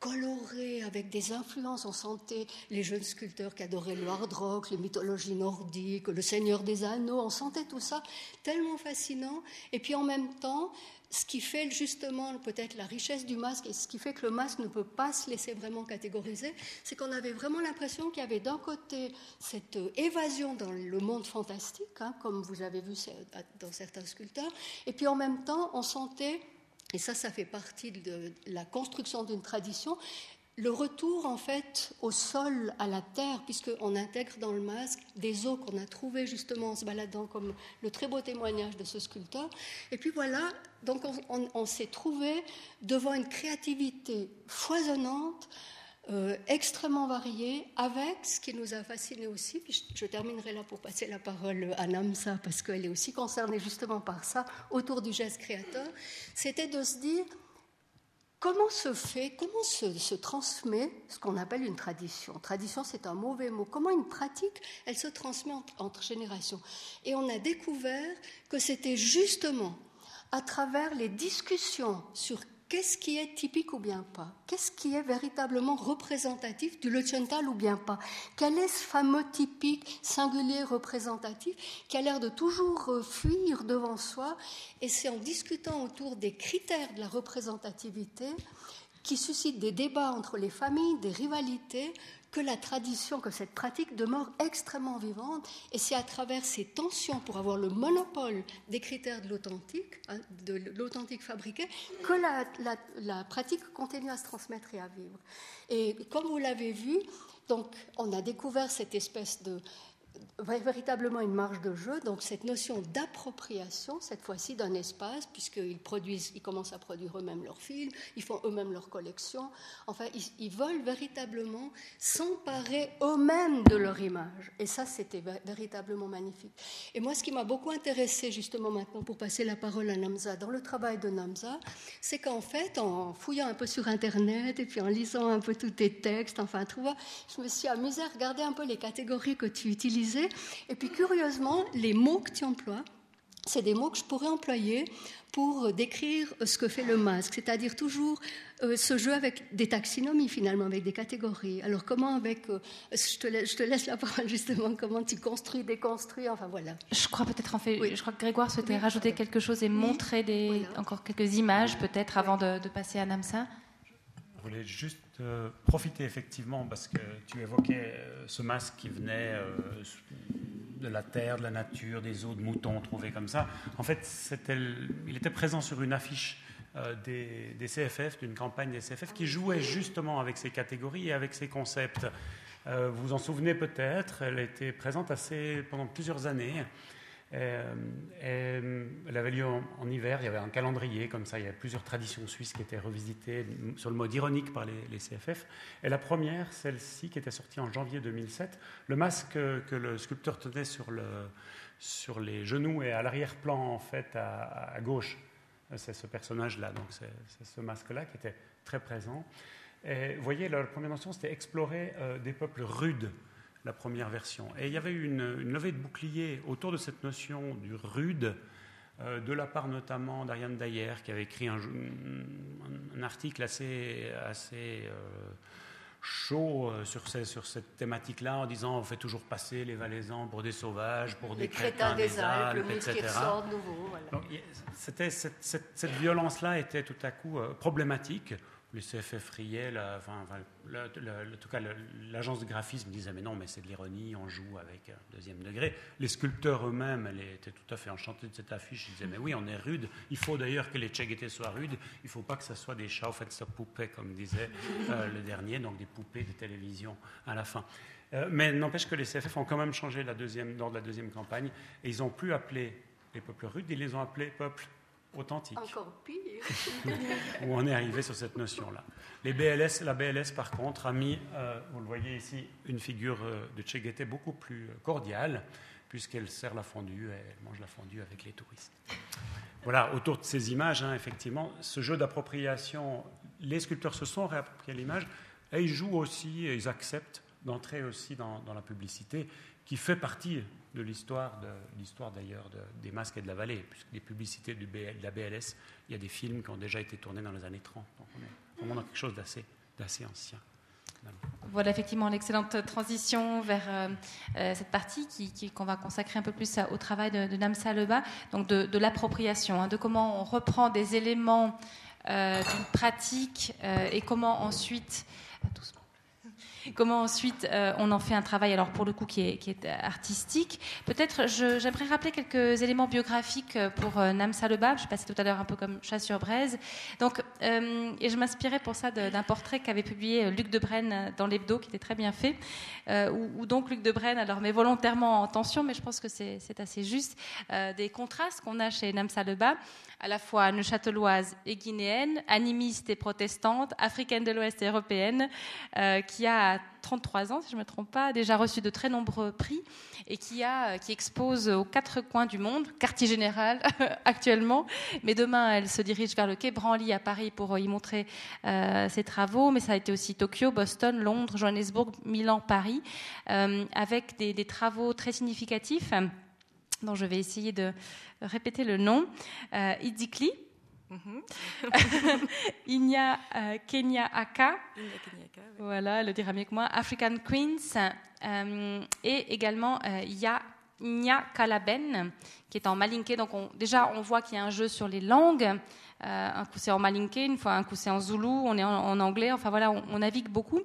colorés, avec des influences. On sentait les jeunes sculpteurs qui adoraient le hard rock, les mythologies nordiques, le Seigneur des Anneaux. On sentait tout ça tellement fascinant. Et puis en même temps, ce qui fait justement peut-être la richesse du masque et ce qui fait que le masque ne peut pas se laisser vraiment catégoriser, c'est qu'on avait vraiment l'impression qu'il y avait d'un côté cette évasion dans le monde fantastique, hein, comme vous avez vu dans certains sculpteurs, et puis en même temps on sentait, et ça ça fait partie de la construction d'une tradition, le retour en fait au sol, à la terre, puisqu'on intègre dans le masque des os qu'on a trouvés justement en se baladant, comme le très beau témoignage de ce sculpteur. Et puis voilà, donc on, s'est trouvé devant une créativité foisonnante, euh, extrêmement variée, avec ce qui nous a fasciné aussi, puis je, je, terminerai là pour passer la parole à Namsa, parce qu'elle est aussi concernée justement par ça, autour du geste créateur, c'était de se dire Comment se fait, comment se, transmet ce qu'on appelle une tradition? Tradition, c'est un mauvais mot. Comment une pratique, elle se transmet entre, générations? Et on a découvert que c'était justement à travers les discussions sur qu'est-ce qui est typique ou bien pas? Qu'est-ce qui est véritablement représentatif du Leuchtenthal ou bien pas? Quel est ce fameux typique, singulier, représentatif qui a l'air de toujours euh, fuir devant soi? Et c'est en discutant autour des critères de la représentativité qui suscitent des débats entre les familles, des rivalités, que la tradition, que cette pratique demeure extrêmement vivante. Et c'est à travers ces tensions pour avoir le monopole des critères de l'authentique, hein, de l'authentique fabriqué, que la, la, pratique continue à se transmettre et à vivre. Et comme vous l'avez vu, donc on a découvert cette espèce de véritablement une marge de jeu, donc cette notion d'appropriation, cette fois-ci d'un espace, puisqu'ils produisent, ils commencent à produire eux-mêmes leurs films, ils font eux-mêmes leurs collections, enfin, ils, veulent véritablement s'emparer eux-mêmes de leur image. Et ça, c'était véritablement magnifique. Et moi, ce qui m'a beaucoup intéressé, justement, maintenant, pour passer la parole à Namza, dans le travail de Namza, c'est qu'en fait, en fouillant un peu sur Internet et puis en lisant un peu tous tes textes, enfin, tu vois, je me suis amusée à regarder un peu les catégories que tu utilises et puis curieusement, les mots que tu emploies, c'est des mots que je pourrais employer pour décrire ce que fait le masque, c'est-à-dire toujours euh, ce jeu avec des taxonomies finalement, avec des catégories. Alors comment avec, euh, je, te laisse, je, te laisse, la parole justement, comment tu construis, déconstruis, enfin voilà. Je crois peut-être en fait, je crois que Grégoire souhaitait rajouter quelque chose et montrer des, encore quelques images peut-être avant de, de, passer à Namsa. Je voulais juste euh, profiter effectivement, parce que tu évoquais euh, ce masque qui venait euh, de la terre, de la nature, des os de moutons trouvés comme ça. En fait, il était présent sur une affiche des, CFF, d'une campagne des CFF, qui jouait justement avec ces catégories et avec ces concepts. vous vous en souvenez peut-être, elle était présente pendant plusieurs années. Euh, euh, elle avait lieu en, hiver, il y avait un calendrier comme ça, il y avait plusieurs traditions suisses qui étaient revisitées sur le mode ironique par les, CFF. Et la première, celle-ci, qui était sortie en janvier 2007, le masque que, le sculpteur tenait sur, le, sur les genoux et à l'arrière-plan, en fait, à, gauche, c'est ce personnage-là, donc c'est ce masque-là qui était très présent. Et vous voyez, la première notion, c'était explorer euh, des peuples rudes la première version. Et il y avait une, une levée de bouclier autour de cette notion du rude, euh, de la part notamment d'Ariane Dayer, qui avait écrit un, un article assez, assez euh, chaud euh, sur, sur cette thématique-là, en disant on fait toujours passer les Valaisans pour des sauvages, pour des crétins, des, Alpes, etc. C'était, cette, cette, cette violence-là était tout à coup problématique le CFF riait, enfin, en tout cas l'agence de graphisme disait mais non, mais c'est de l'ironie, on joue avec un deuxième degré. Les sculpteurs eux-mêmes, étaient tout à fait enchantés de cette affiche. Ils disaient mais oui, on est rude. Il faut d'ailleurs que les Tchèguetés soient rudes. Il ne faut pas que ce soit des chats, au fait, ça poupée, comme disait euh, le dernier, donc des poupées de télévision à la fin. Euh, mais n'empêche que les CFF ont quand même changé la deuxième, lors de la deuxième campagne et ils n'ont plus appelé les peuples rudes, ils les ont appelés peuples authentique. Encore pire. où on est arrivé sur cette notion-là. Les BLS, la BLS, par contre, a mis, euh, vous le voyez ici, une figure euh, de Che beaucoup plus cordiale, puisqu'elle sert la fondue, elle mange la fondue avec les touristes. Voilà, autour de ces images, hein, effectivement, ce jeu d'appropriation, les sculpteurs se sont réappropriés l'image, et ils jouent aussi, ils acceptent d'entrer aussi dans, dans la publicité, qui fait partie de l'histoire, de, l'histoire d'ailleurs des masques et de la vallée, puisque les publicités de la BLS, il y a des films qui ont déjà été tournés dans les années 30. Donc on est vraiment dans quelque chose d'assez, d'assez ancien. Voilà effectivement l'excellente transition vers euh, euh, cette partie qui, qu'on va consacrer un peu plus au travail de, de Namsa Leba, donc de, l'appropriation, hein, de comment on reprend des éléments euh, d'une pratique et comment ensuite comment ensuite euh, on en fait un travail, alors pour le coup qui est, artistique. Peut-être j'aimerais rappeler quelques éléments biographiques euh, pour euh, Namsa Lebab. Je passais tout à l'heure un peu comme chat sur braise. Donc, et je m'inspirais pour ça d'un portrait qu'avait publié Luc Debrenne dans l'hebdo, qui était très bien fait, où, donc Luc Debrenne, alors met volontairement en tension, mais je pense que c'est assez juste, des contrastes qu'on a chez Namsa Lebab à la fois neuchâteloise et guinéenne, animiste et protestante, africaine de l'Ouest et européenne, euh, qui a 33 ans, si je ne me trompe pas, déjà reçu de très nombreux prix et qui, a, euh, qui expose aux quatre coins du monde, quartier général actuellement, mais demain elle se dirige vers le quai Branly à Paris pour y montrer euh, ses travaux, mais ça a été aussi Tokyo, Boston, Londres, Johannesburg, Milan, Paris, avec des, des travaux très significatifs dont je vais essayer de répéter le nom. Euh, Idzikli, Mhm. Inya euh, Kenya Aka, Inya Kenyaka, oui. voilà, elle le dira mieux que moi, African Queens, euh, et également euh, Ya Nya Kalaben, qui est en malinké. Donc on- déjà, on voit qu'il y a un jeu sur les langues. Euh, un coup c'est en malinké, une fois un coup c'est en zoulou, on est en, en anglais. Enfin voilà, on, on navigue beaucoup.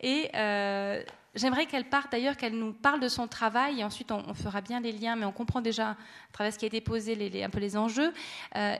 Et j'aimerais qu'elle parte d'ailleurs, qu'elle nous parle de son travail. Et ensuite, on, fera bien les liens, mais on comprend déjà à travers ce qui a été posé un peu les enjeux. Euh,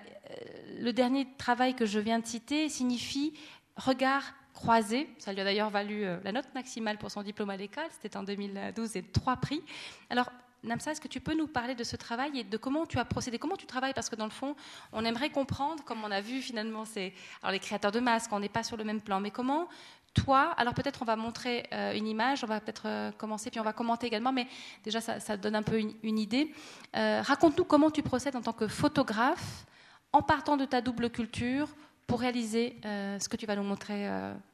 le dernier travail que je viens de citer signifie regard croisé. Ça lui a d'ailleurs valu euh, la note maximale pour son diplôme à l'école. C'était en 2012 et trois prix. Alors, Namsa, est-ce que tu peux nous parler de ce travail et de comment tu as procédé, comment tu travailles? Parce que dans le fond, on aimerait comprendre, comme on a vu finalement, c'est alors les créateurs de masques, on n'est pas sur le même plan, mais comment toi, alors peut-être on va montrer euh, une image, on va peut-être euh, commencer, puis on va commenter également, mais déjà ça, donne un peu une, idée. Euh, Raconte-nous comment tu procèdes en tant que photographe en partant de ta double culture pour réaliser ce que tu vas nous montrer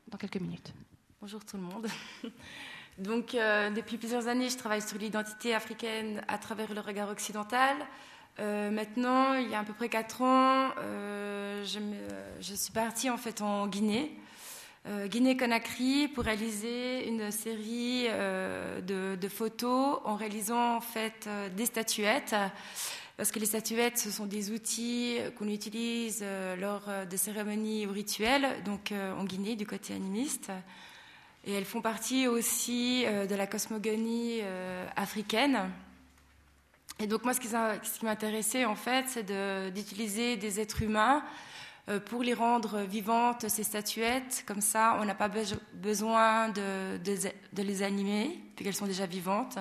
dans quelques minutes. Bonjour tout le monde. Donc, depuis plusieurs années, je travaille sur l'identité africaine à travers le regard occidental. Maintenant, il y a à peu près quatre ans, je, je suis partie en fait en Guinée, Guinée-Conakry, pour réaliser une série euh, de, photos en réalisant en fait euh, des statuettes. Parce que les statuettes, ce sont des outils qu'on utilise euh, lors euh, de cérémonies ou rituels, donc euh, en Guinée, du côté animiste. Et elles font partie aussi euh, de la cosmogonie euh, africaine. Et donc moi, ce qui, m'intéressait, en fait, c'est d'utiliser des êtres humains euh, pour les rendre vivantes, ces statuettes. Comme ça, on n'a pas beso- besoin de, les animer, puisqu'elles sont déjà vivantes.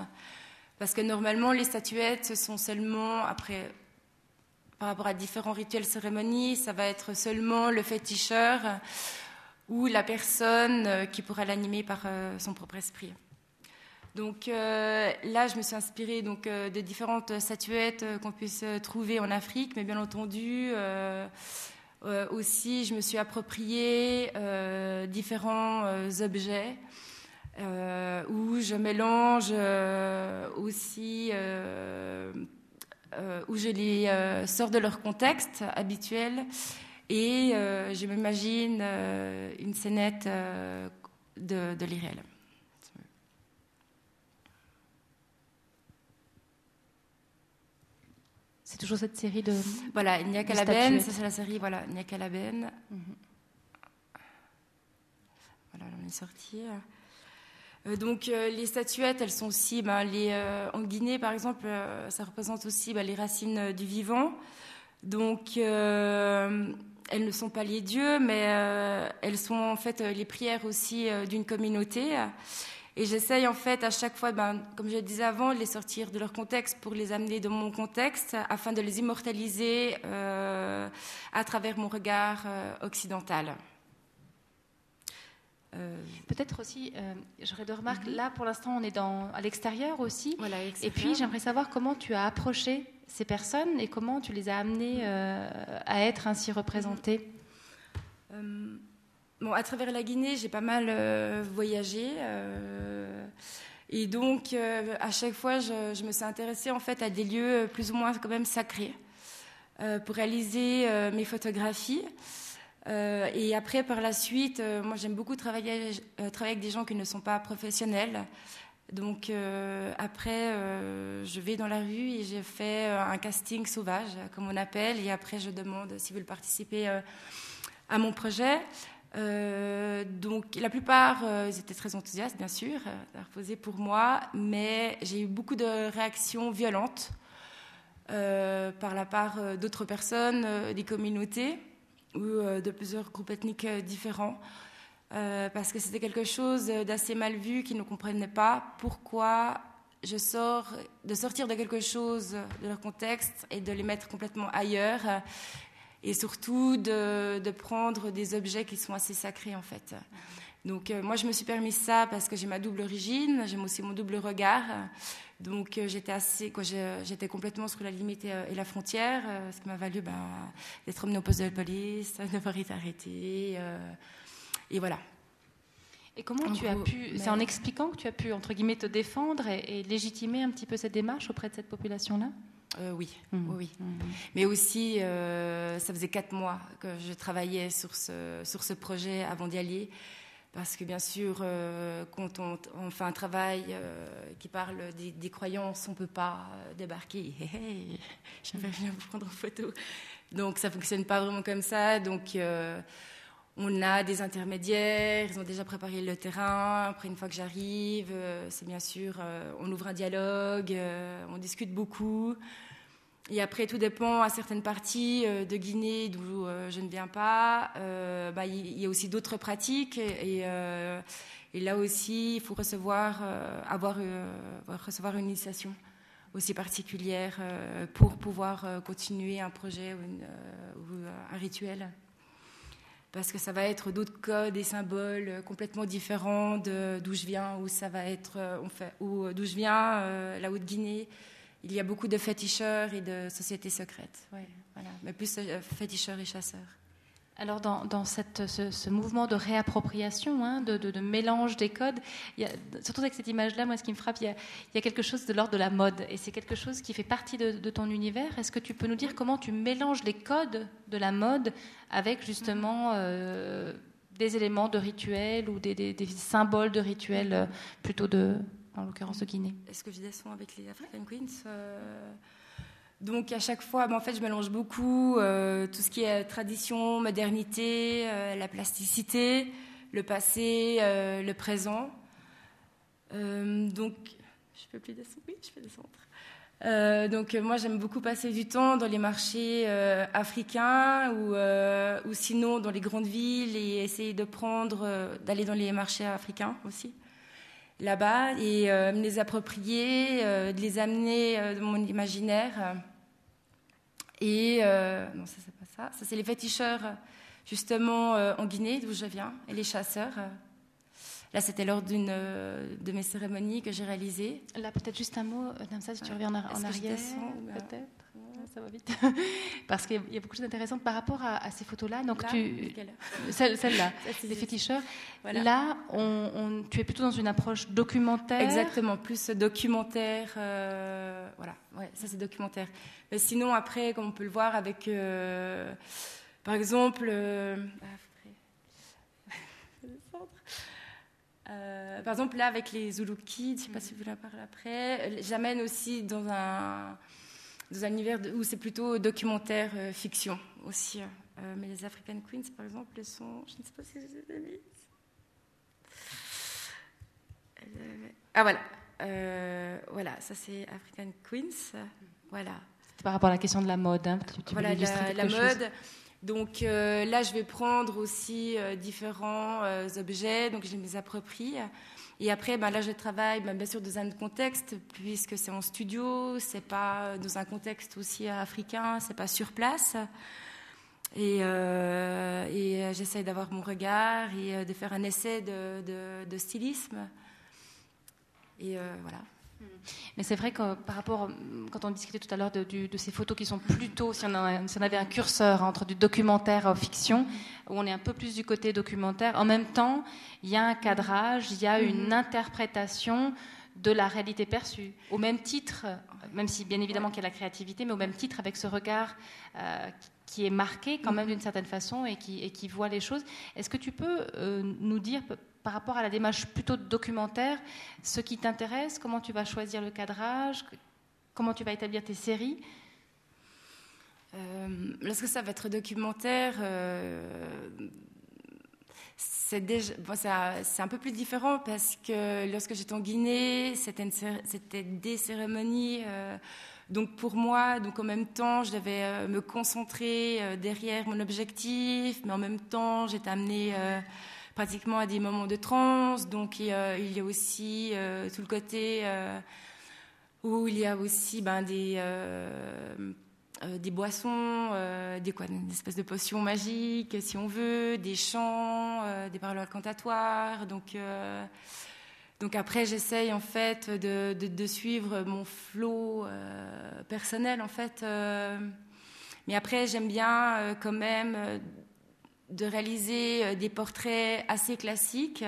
Parce que normalement, les statuettes, ce sont seulement, après, par rapport à différents rituels, cérémonies, ça va être seulement le féticheur ou la personne euh, qui pourra l'animer par euh, son propre esprit. Donc euh, là, je me suis inspirée donc, euh, de différentes statuettes euh, qu'on puisse euh, trouver en Afrique, mais bien entendu, euh, euh, aussi, je me suis approprié euh, différents euh, objets euh, où je mélange aussi, où je les sors de leur contexte habituel et je m'imagine une scénette de, de l'irréel. C'est toujours cette série de. Voilà, il n'y a qu'à la benne, ça c'est la série, voilà, il n'y a qu'à la benne. Voilà, on est sorti. Euh, donc euh, les statuettes, elles sont aussi, ben, les, euh, en Guinée par exemple, euh, ça représente aussi ben, les racines du vivant. Donc elles ne sont pas les dieux, mais elles sont en fait les prières aussi d'une communauté. Et j'essaye en fait à chaque fois, ben, comme je le disais avant, de les sortir de leur contexte pour les amener dans mon contexte, afin de les immortaliser euh, à travers mon regard euh, occidental. Euh, Peut-être aussi, j'aurais deux remarques. Là, pour l'instant, on est dans, à l'extérieur aussi. Voilà, et puis, j'aimerais savoir comment tu as approché ces personnes et comment tu les as amenées à être ainsi représentées. Bon, à travers la Guinée, j'ai pas mal euh, voyagé. euh, et donc, euh, à chaque fois, je, me suis intéressée en fait à des lieux plus ou moins quand même sacrés pour réaliser mes photographies. Et après, par la suite, moi, j'aime beaucoup travailler, avec des gens qui ne sont pas professionnels. Donc, après, je vais dans la rue et j'ai fait un casting sauvage, comme on appelle. Et après, je demande s'ils veulent participer euh, à mon projet. Euh, donc, la plupart, euh, ils étaient très enthousiastes, bien sûr, euh, d'avoir posé pour moi, mais j'ai eu beaucoup de réactions violentes euh, par la part euh, d'autres personnes, euh, des communautés ou euh, de plusieurs groupes ethniques euh, différents, euh, parce que c'était quelque chose d'assez mal vu, qu'ils ne comprenaient pas pourquoi je sors, de sortir de quelque chose de leur contexte et de les mettre complètement ailleurs, euh, et surtout de, de prendre des objets qui sont assez sacrés en fait. Donc euh, moi je me suis permis ça parce que j'ai ma double origine, j'aime aussi mon double regard. Donc euh, j'étais assez, quoi, je- j'étais complètement sur la limite et, euh, et la frontière, euh, ce qui m'a valu ben, d'être emmenée au poste de police, d'avoir été arrêtée, euh, et voilà. Et comment En tu as pu, c'est en expliquant que tu as pu, entre guillemets, te défendre et, et légitimer un petit peu cette démarche auprès de cette population-là? Euh, oui, mmh. oui, mmh. Mais aussi, euh, ça faisait quatre mois que je travaillais sur ce, sur ce projet avant d'y aller. Parce que bien sûr, euh, quand on, on, fait un travail qui parle des, des, croyances, on ne peut pas débarquer. Hey, hey, je vais vous prendre en photo. Donc ça ne fonctionne pas vraiment comme ça. Donc on a des intermédiaires, ils ont déjà préparé le terrain. Après, une fois que j'arrive, c'est bien sûr, on ouvre un dialogue, on discute beaucoup. Et après, tout dépend à certaines parties euh, de Guinée d'où euh, je ne viens pas. Euh, bah, il y a aussi d'autres pratiques et, là aussi, il faut recevoir, avoir, recevoir une initiation aussi particulière pour pouvoir continuer un projet ou, un rituel. Parce que ça va être d'autres codes et symboles complètement différents d'où je viens, où ça va être, d'où je viens, la Haute-Guinée il y a beaucoup de féticheurs et de sociétés secrètes. voilà. Mais plus euh, féticheurs et chasseurs. Alors dans, cette, ce, mouvement de réappropriation, hein, de, mélange des codes, surtout avec cette image-là, moi ce qui me frappe, il y a, quelque chose de l'ordre de la mode, et c'est quelque chose qui fait partie de, ton univers. Est-ce que tu peux nous dire comment tu mélanges les codes de la mode avec justement euh, des éléments de rituel ou des, des symboles de rituel euh, plutôt de, en l'occurrence de Guinée. Est-ce que je descends avec les African Queens euh, Donc à chaque fois, en fait, je mélange beaucoup euh, tout ce qui est tradition, modernité, euh, la plasticité, le passé, le présent. donc, je peux plus descendre. Oui, je peux descendre. donc moi j'aime beaucoup passer du temps dans les marchés africains ou, ou, sinon dans les grandes villes et essayer de prendre, d'aller dans les marchés africains aussi là-bas et euh, me les approprier, euh, de les amener euh, dans mon imaginaire. Et non, ça c'est pas ça. Ça c'est les féticheurs justement en Guinée d'où je viens et les chasseurs. Là, c'était lors d'une de mes cérémonies que j'ai réalisées. Là, peut-être juste un mot, ça, si tu reviens en, en arrière, peut-être? Ça va vite. Parce qu'il y a beaucoup de choses intéressantes par rapport à, ces photos-là. Donc, tu, celle-là, les féticheurs. Là, on, tu es plutôt dans une approche documentaire. Exactement, plus documentaire. Euh, voilà, ouais, ça c'est documentaire. Mais sinon, après, comme on peut le voir avec, euh, par exemple, euh, par exemple, là, avec les Zulu Kids, je ne sais pas si vous en parler après, j'amène aussi dans un, dans un univers où c'est plutôt documentaire, euh, fiction aussi. Euh, mais les African Queens, par exemple, elles sont. Je ne sais pas si je les ai mis. Ah voilà. Euh, voilà, ça c'est African Queens. Voilà. Par rapport à la question de la mode. Hein, voilà, la, la mode. Donc là, je vais prendre aussi différents objets, donc je les approprie. Et après, ben là, je travaille ben, bien sûr dans un contexte, puisque c'est en studio, c'est pas dans un contexte aussi africain, c'est pas sur place. Et, euh, et j'essaie d'avoir mon regard et euh, de faire un essai de, stylisme. Et euh, voilà. Mais c'est vrai que par rapport, quand on discutait tout à l'heure de, ces photos qui sont plutôt, si on, avait un curseur entre du documentaire et fiction, où on est un peu plus du côté documentaire, en même temps, il y a un cadrage, il y a une mhm. interprétation de la réalité perçue. Au même titre, même si bien évidemment qu'il y a la créativité, mais au même titre avec ce regard euh, qui est marqué quand même mhm. d'une certaine façon et qui, et qui voit les choses. Est-ce que tu peux euh, nous dire par rapport à la démarche plutôt documentaire, ce qui t'intéresse, comment tu vas choisir le cadrage, comment tu vas établir tes séries? Euh, Lorsque ça va être documentaire, euh, c'est un peu plus différent parce que lorsque j'étais en Guinée, c'était des cérémonies. Euh, donc pour moi, donc en même temps, je devais me concentrer derrière mon objectif, mais en même temps, j'étais amenée pratiquement à des moments de transe. Donc il y a, aussi euh, tout le côté euh, où il y a aussi ben, des, euh, des boissons, des quoi, une espèce de potion magique, si on veut, des chants, des paroles incantatoires. Donc donc après, j'essaye en fait de, de, suivre mon flot personnel en fait. mais après, j'aime bien quand même de réaliser euh, des portraits assez classiques.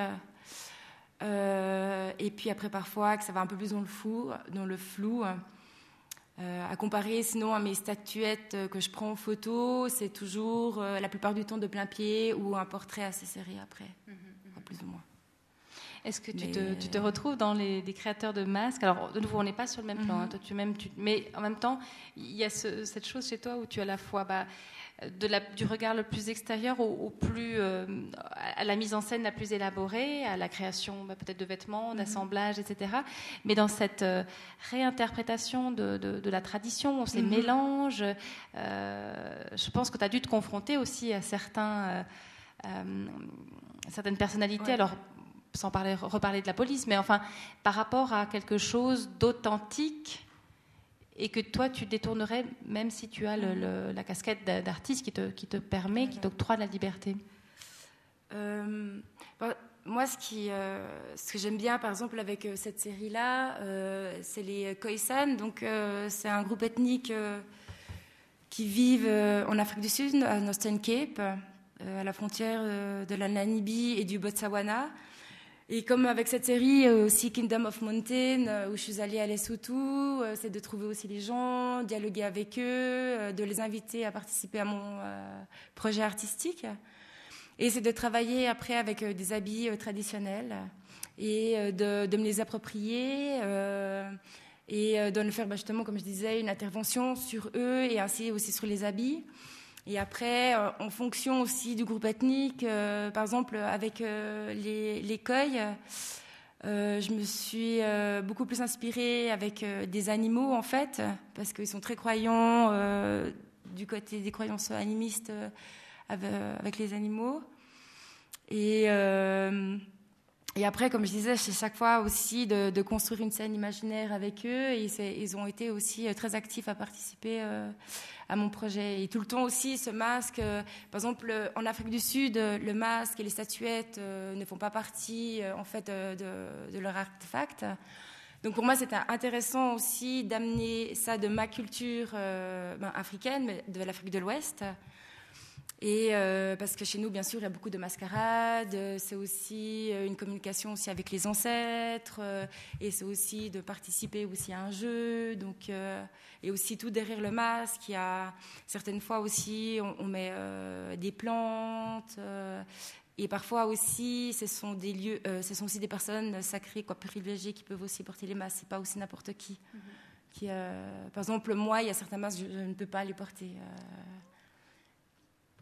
Euh, et puis après parfois que ça va un peu plus dans le flou, dans le flou à comparer sinon à mes statuettes que je prends en photo, c'est toujours la plupart du temps de plein pied ou un portrait assez serré après, mhm, mhm. plus ou moins. Est-ce que tu, te, tu, te, retrouves dans les, créateurs de masques? Alors, de nouveau, on n'est pas sur le même plan. Hein. toi, tu même, tu, mais en même temps, il y a cette chose chez toi où tu as à la fois bah, de la, du regard le plus extérieur au, plus, euh, à la mise en scène la plus élaborée, à la création bah, peut-être de vêtements, mhm. d'assemblage, etc. Mais dans cette euh, réinterprétation de, de, la tradition, ces mhm. mélanges, euh, je pense que tu as dû te confronter aussi à certains, certaines personnalités. Alors, sans parler, reparler de la police, mais enfin, par rapport à quelque chose d'authentique et que toi, tu détournerais, même si tu as la casquette d'artiste qui te, qui te permet, qui t'octroie la liberté euh, bah, Moi, ce, qui, euh, ce que j'aime bien, par exemple, avec euh, cette série-là, c'est les Khoisan. Donc, c'est un groupe ethnique qui vivent en Afrique du Sud, à Northern Cape, à la frontière de la Namibie et du Botswana. Et comme avec cette série euh, aussi Kingdom of Mountain, euh, où je suis allée à Lesotho, euh, c'est de trouver aussi les gens, dialoguer avec eux, de les inviter à participer à mon projet artistique. Et c'est de travailler après avec des habits traditionnels et de, me les approprier et de faire bah, justement, comme je disais, une intervention sur eux et ainsi aussi sur les habits. Et après, euh, en fonction aussi du groupe ethnique, euh, par exemple avec euh, les, les je me suis beaucoup plus inspirée avec des animaux en fait, parce qu'ils sont très croyants du côté des croyances animistes avec, les animaux. Et, et après, comme je disais, c'est chaque fois aussi de, construire une scène imaginaire avec eux. Et ils ont été aussi très actifs à participer à mon projet. Et tout le temps aussi, ce masque, euh, par exemple, en Afrique du Sud, euh, le masque et les statuettes euh, ne font pas partie, en fait, de, leur artefact. Donc pour moi, c'était intéressant aussi d'amener ça de ma culture ben, africaine, mais de l'Afrique de l'Ouest, et euh, parce que chez nous, bien sûr, il y a beaucoup de mascarades. C'est aussi euh, une communication aussi avec les ancêtres. Euh, et c'est aussi de participer aussi à un jeu. Donc, et aussi tout derrière le masque. Il y a certaines fois aussi, on, met des plantes. et parfois aussi, ce sont des lieux, ce sont aussi des personnes sacrées, quoi, privilégiées, qui peuvent aussi porter les masques. C'est pas aussi n'importe qui. Mm-hmm. qui par exemple, moi, il y a certains masques, je, je ne peux pas les porter.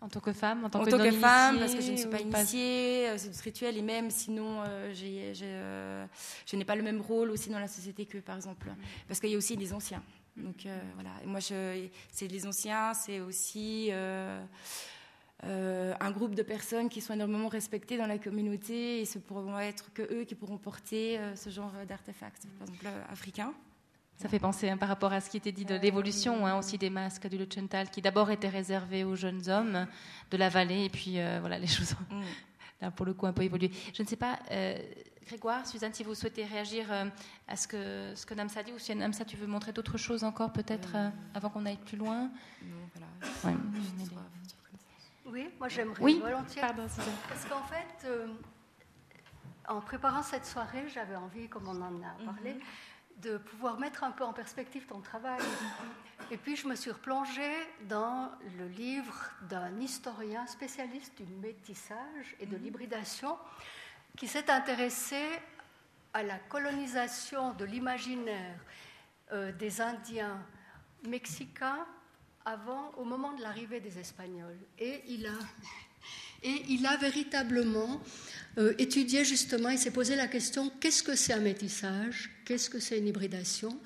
En tant que femme, en tant, que, femme, parce que je ne suis pas initiée, euh, c'est du rituel, et même sinon, euh, euh, je n'ai pas le même rôle aussi dans la société que, par exemple, parce qu'il y a aussi les anciens. Donc voilà, et moi, c'est les anciens, c'est aussi un groupe de personnes qui sont énormément respectées dans la communauté, et ce pourront être que eux qui pourront porter ce genre d'artefacts, par exemple africains. Ça fait penser hein, par rapport à ce qui était dit de l'évolution hein, aussi des masques du Luchental, qui d'abord étaient réservés aux jeunes hommes de la vallée, et puis euh, voilà, les choses ont mm. pour le coup un peu évolué. Je ne sais pas, euh, Grégoire, Suzanne, si vous souhaitez réagir euh, à ce que, ce que Namsa dit, ou si Namsa, tu veux montrer d'autres choses encore peut-être avant qu'on aille plus loin? Non, Oui, moi j'aimerais oui. volontiers. Pardon, Parce qu'en fait, en préparant cette soirée, j'avais envie, comme on en a parlé, mhm de pouvoir mettre un peu en perspective ton travail. Et puis je me suis replongée dans le livre d'un historien spécialiste du métissage et de mhm. l'hybridation qui s'est intéressé à la colonisation de l'imaginaire euh, des Indiens mexicains avant, au moment de l'arrivée des Espagnols. Et il a, et il a véritablement euh, étudié justement, il s'est posé la question qu'est-ce que c'est un métissage Qu'est-ce que c'est une hybridation?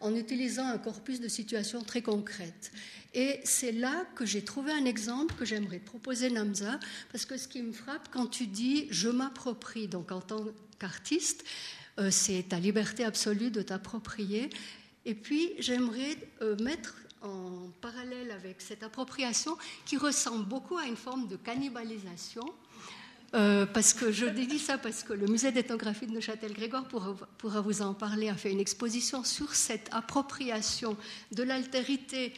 En utilisant un corpus de situations très concrètes. Et c'est là que j'ai trouvé un exemple que j'aimerais proposer, Namza, parce que ce qui me frappe quand tu dis je m'approprie, donc en tant qu'artiste, euh, c'est ta liberté absolue de t'approprier. Et puis j'aimerais euh, mettre en parallèle avec cette appropriation qui ressemble beaucoup à une forme de cannibalisation euh, parce que je dis ça parce que le musée d'ethnographie de Neuchâtel, Grégoire pourra, vous en parler, a fait une exposition sur cette appropriation de l'altérité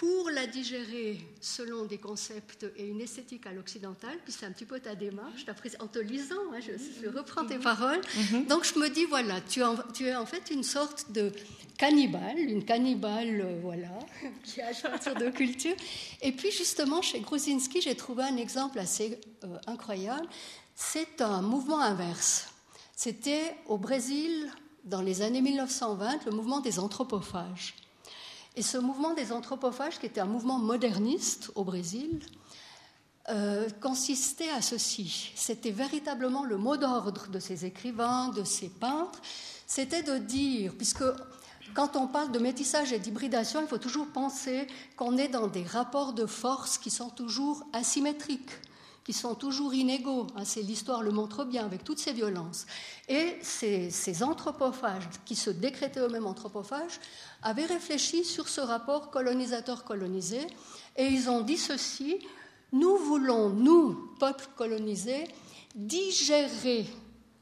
pour la digérer selon des concepts et une esthétique à l'occidental, puis c'est un petit peu ta démarche, en te lisant, hein, je, reprends tes paroles. Mhm. Donc je me dis, voilà, tu, tu, es en fait une sorte de cannibale, une cannibale, euh, voilà, qui a partir de culture. Et puis justement, chez Gruzinski, j'ai trouvé un exemple assez euh, incroyable. C'est un mouvement inverse. C'était au Brésil, dans les années 1920, le mouvement des anthropophages. Et ce mouvement des anthropophages, qui était un mouvement moderniste au Brésil, euh, consistait à ceci. C'était véritablement le mot d'ordre de ces écrivains, de ces peintres, c'était de dire, puisque quand on parle de métissage et d'hybridation, il faut toujours penser qu'on est dans des rapports de force qui sont toujours asymétriques qui sont toujours inégaux. Hein, l'histoire le montre bien avec toutes ces violences. Et ces, ces anthropophages qui se décrétaient eux-mêmes anthropophages avaient réfléchi sur ce rapport colonisateur-colonisé et ils ont dit ceci nous voulons, nous, peuple colonisé, digérer,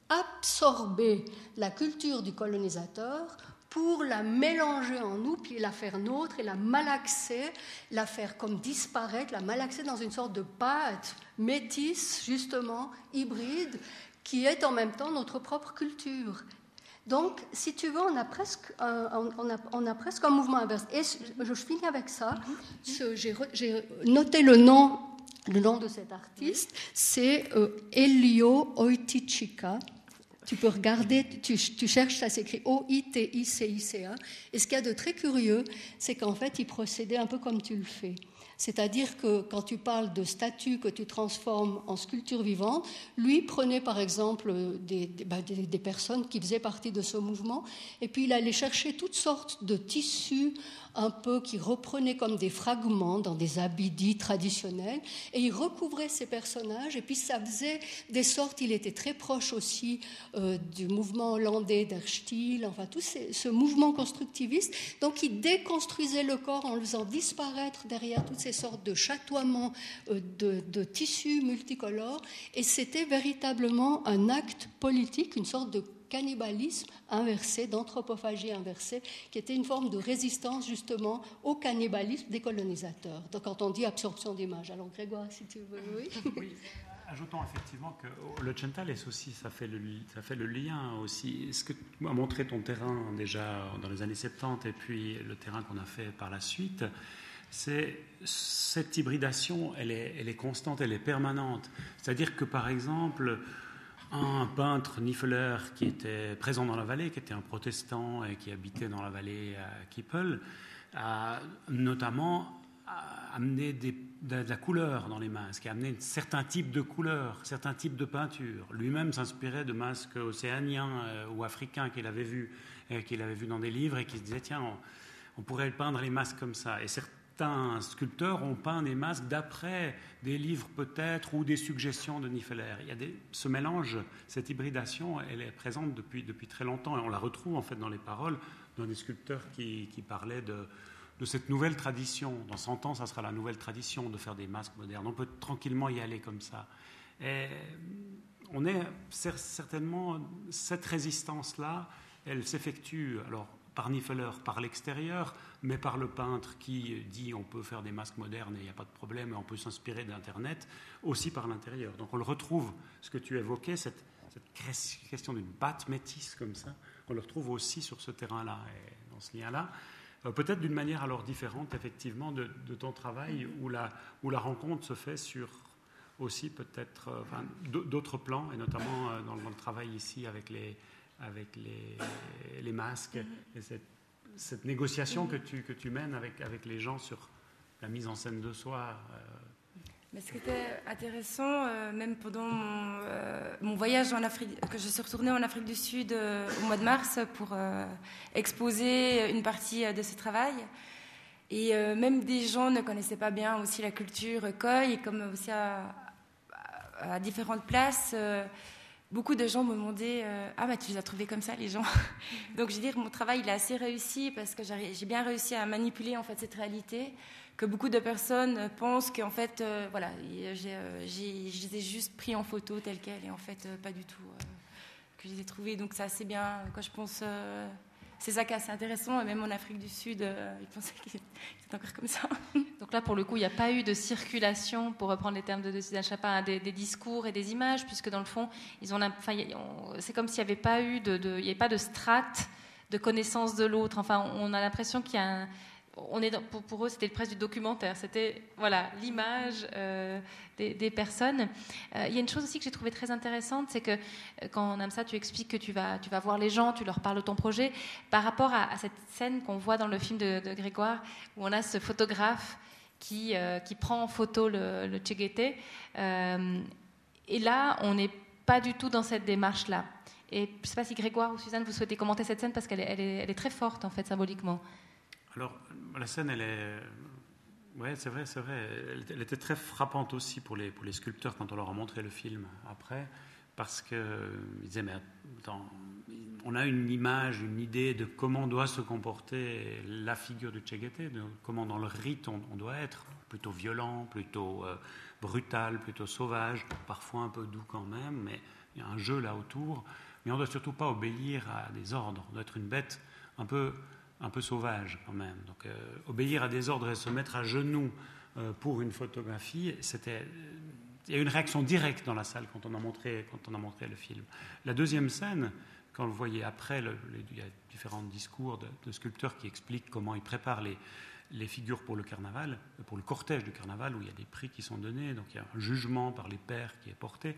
absorber la culture du colonisateur pour la mélanger en nous, puis la faire nôtre et la malaxer, la faire comme disparaître, la malaxer dans une sorte de pâte métisse, justement, hybride, qui est en même temps notre propre culture. Donc, si tu veux, on a presque un, on a, presque un mouvement inverse. Et je, finis avec ça. J'ai noté le nom, le nom de cet artiste. C'est euh, Elio Oitichika. Tu peux regarder, tu, cherches, ça s'écrit O-I-T-I-C-I-C-A. Et ce qu'il y a de très curieux, c'est qu'en fait, il procédait un peu comme tu le fais. C'est-à-dire que quand tu parles de statues que tu transformes en sculpture vivante, lui prenait par exemple bah, des, des, personnes qui faisaient partie de ce mouvement, et puis il allait chercher toutes sortes de tissus un peu qui reprenaient comme des fragments dans des habits dits traditionnels, et il recouvrait ces personnages, et puis ça faisait des sortes, il était très proche aussi euh, du mouvement hollandais d'Erstil, enfin tout ce mouvement constructiviste, donc il déconstruisait le corps en le faisant disparaître derrière toutes ces sortes de chatoiements euh, de tissus multicolores, et c'était véritablement un acte politique, une sorte de cannibalisme inversé, d'anthropophagie inversée, qui était une forme de résistance justement au cannibalisme des colonisateurs. Donc quand on dit absorption d'images. Alors Grégoire, si tu veux, oui. Ajoutons effectivement que le Chentales aussi, ça fait le, ça fait le lien aussi. Ce que tu as montré ton terrain déjà dans les années 70 et puis le terrain qu'on a fait par la suite, c'est cette hybridation, elle est, elle est constante, elle est permanente. C'est-à-dire que par exemple, un peintre Niffeler qui était présent dans la vallée, qui était un protestant et qui habitait dans la vallée à Kippel, a notamment amené de, la couleur dans les masques, a amené certains types de couleurs, certains types de peintures. Lui-même s'inspirait de masques océaniens euh, ou africains qu'il avait vus, euh, vu dans des livres et qui se disait tiens, on, pourrait peindre les masques comme ça. Et certains sculpteurs ont peint des masques d'après des livres peut-être ou des suggestions de Niffeler. Il y a des, ce mélange, cette hybridation, elle est présente depuis, depuis très longtemps et on la retrouve en fait dans les paroles dans des sculpteurs qui, qui de, de, cette nouvelle tradition. Dans 100 ans, ça sera la nouvelle tradition de faire des masques modernes. On peut tranquillement y aller comme ça. On est certainement cette résistance-là, elle s'effectue alors par Niffeler par l'extérieur, mais par le peintre qui dit on peut faire des masques modernes et il n'y a pas de problème, et on peut s'inspirer d'Internet, aussi par l'intérieur. Donc on le retrouve, ce que tu évoquais, cette, question d'une batte métisse comme ça, on le retrouve aussi sur ce terrain-là, et dans ce lien-là. Euh, peut-être d'une manière alors différente, effectivement, de, ton travail, où la, où la rencontre se fait sur aussi peut-être euh, d'autres plans, et notamment euh, dans, le travail ici avec les, avec les, masques et cette négociation que tu, mènes avec, les gens sur la mise en scène de soi euh. Mais ce qui était intéressant, euh, même pendant mon, euh, mon, voyage en Afrique, que je suis retournée en Afrique du Sud au mois de mars pour exposer une partie de ce travail. Et même des gens ne connaissaient pas bien aussi la culture Khoi, comme aussi à différentes places beaucoup de gens me demandaient euh, Ah, bah, tu les as trouvés comme ça, les gens? Donc, je veux dire, mon travail, il est assez réussi parce que j'ai bien réussi à manipuler en fait cette réalité que beaucoup de personnes pensent qu'en fait, euh, voilà, euh, je les ai juste pris en photo telles quelles et en fait, pas du tout que je les ai trouvés. Donc, c'est assez bien, quand je pense, c'est ça qui est assez intéressant. Même en Afrique du Sud, euh, ils pensaient que c'était encore comme ça. Donc là, pour le coup, il n'y a pas eu de circulation, pour reprendre les termes de Suzanne Chapin, des, des, discours et des images, puisque dans le fond, ils ont, enfin, c'est comme s'il n'y avait pas eu de, de, y avait pas de strate de connaissance de l'autre. Enfin, on a l'impression qu'il y a un, on est pour, eux, c'était presque du documentaire. C'était voilà l'image euh, des, personnes. Euh, il y a une chose aussi que j'ai trouvé très intéressante, c'est que euh, quand Namsa, tu expliques que tu vas, tu vas voir les gens, tu leur parles de ton projet, par rapport à, cette scène qu'on voit dans le film de, Grégoire, où on a ce photographe qui, qui prend en photo le, le et là, on n'est pas du tout dans cette démarche-là. Et je ne sais pas si Grégoire ou Suzanne, vous souhaitez commenter cette scène parce qu'elle elle est, très forte, en fait, symboliquement. Alors, la scène, elle est. Oui, c'est vrai, c'est vrai. Elle, était très frappante aussi pour les, pour les sculpteurs quand on leur a montré le film après, parce qu'ils disaient Mais attends, on a une image, une idée de comment doit se comporter la figure du Tcheguete, de comment dans le rite on, doit être, plutôt violent, plutôt euh, brutal, plutôt sauvage, parfois un peu doux quand même, mais il y a un jeu là autour. Mais on ne doit surtout pas obéir à des ordres, on doit être une bête un peu un peu sauvage quand même. Donc euh, obéir à des ordres et se mettre à genoux euh, pour une photographie, c'était il y a eu une réaction directe dans la salle quand on a montré, quand on a montré le film. La deuxième scène, quand vous voyez après, il y a différents discours de, sculpteurs qui expliquent comment ils préparent les, les, figures pour le carnaval, pour le cortège du carnaval, où il y a des prix qui sont donnés, donc il y a un jugement par les pairs qui est porté.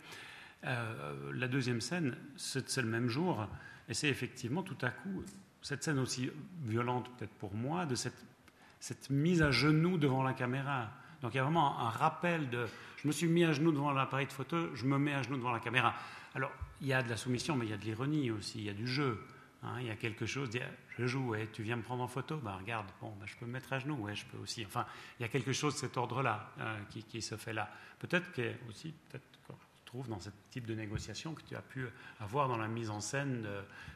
Euh, la deuxième scène, c'est le même jour, et c'est effectivement tout à coup cette scène aussi violente peut-être pour moi, de cette, mise à genoux devant la caméra. Donc il y a vraiment un rappel de je me suis mis à genoux devant l'appareil de photo, je me mets à genoux devant la caméra. Alors il y a de la soumission, mais il y a de l'ironie aussi, il y a du jeu. Hein, il y a quelque chose, je joue, tu viens me prendre en photo, ben regarde, bon, ben, je peux me mettre à genoux, je peux aussi. Enfin, il y a quelque chose de cet ordre-là qui, qui, se fait là. Peut-être que aussi, peut-être dans ce type de négociation que tu as pu avoir dans la mise en scène,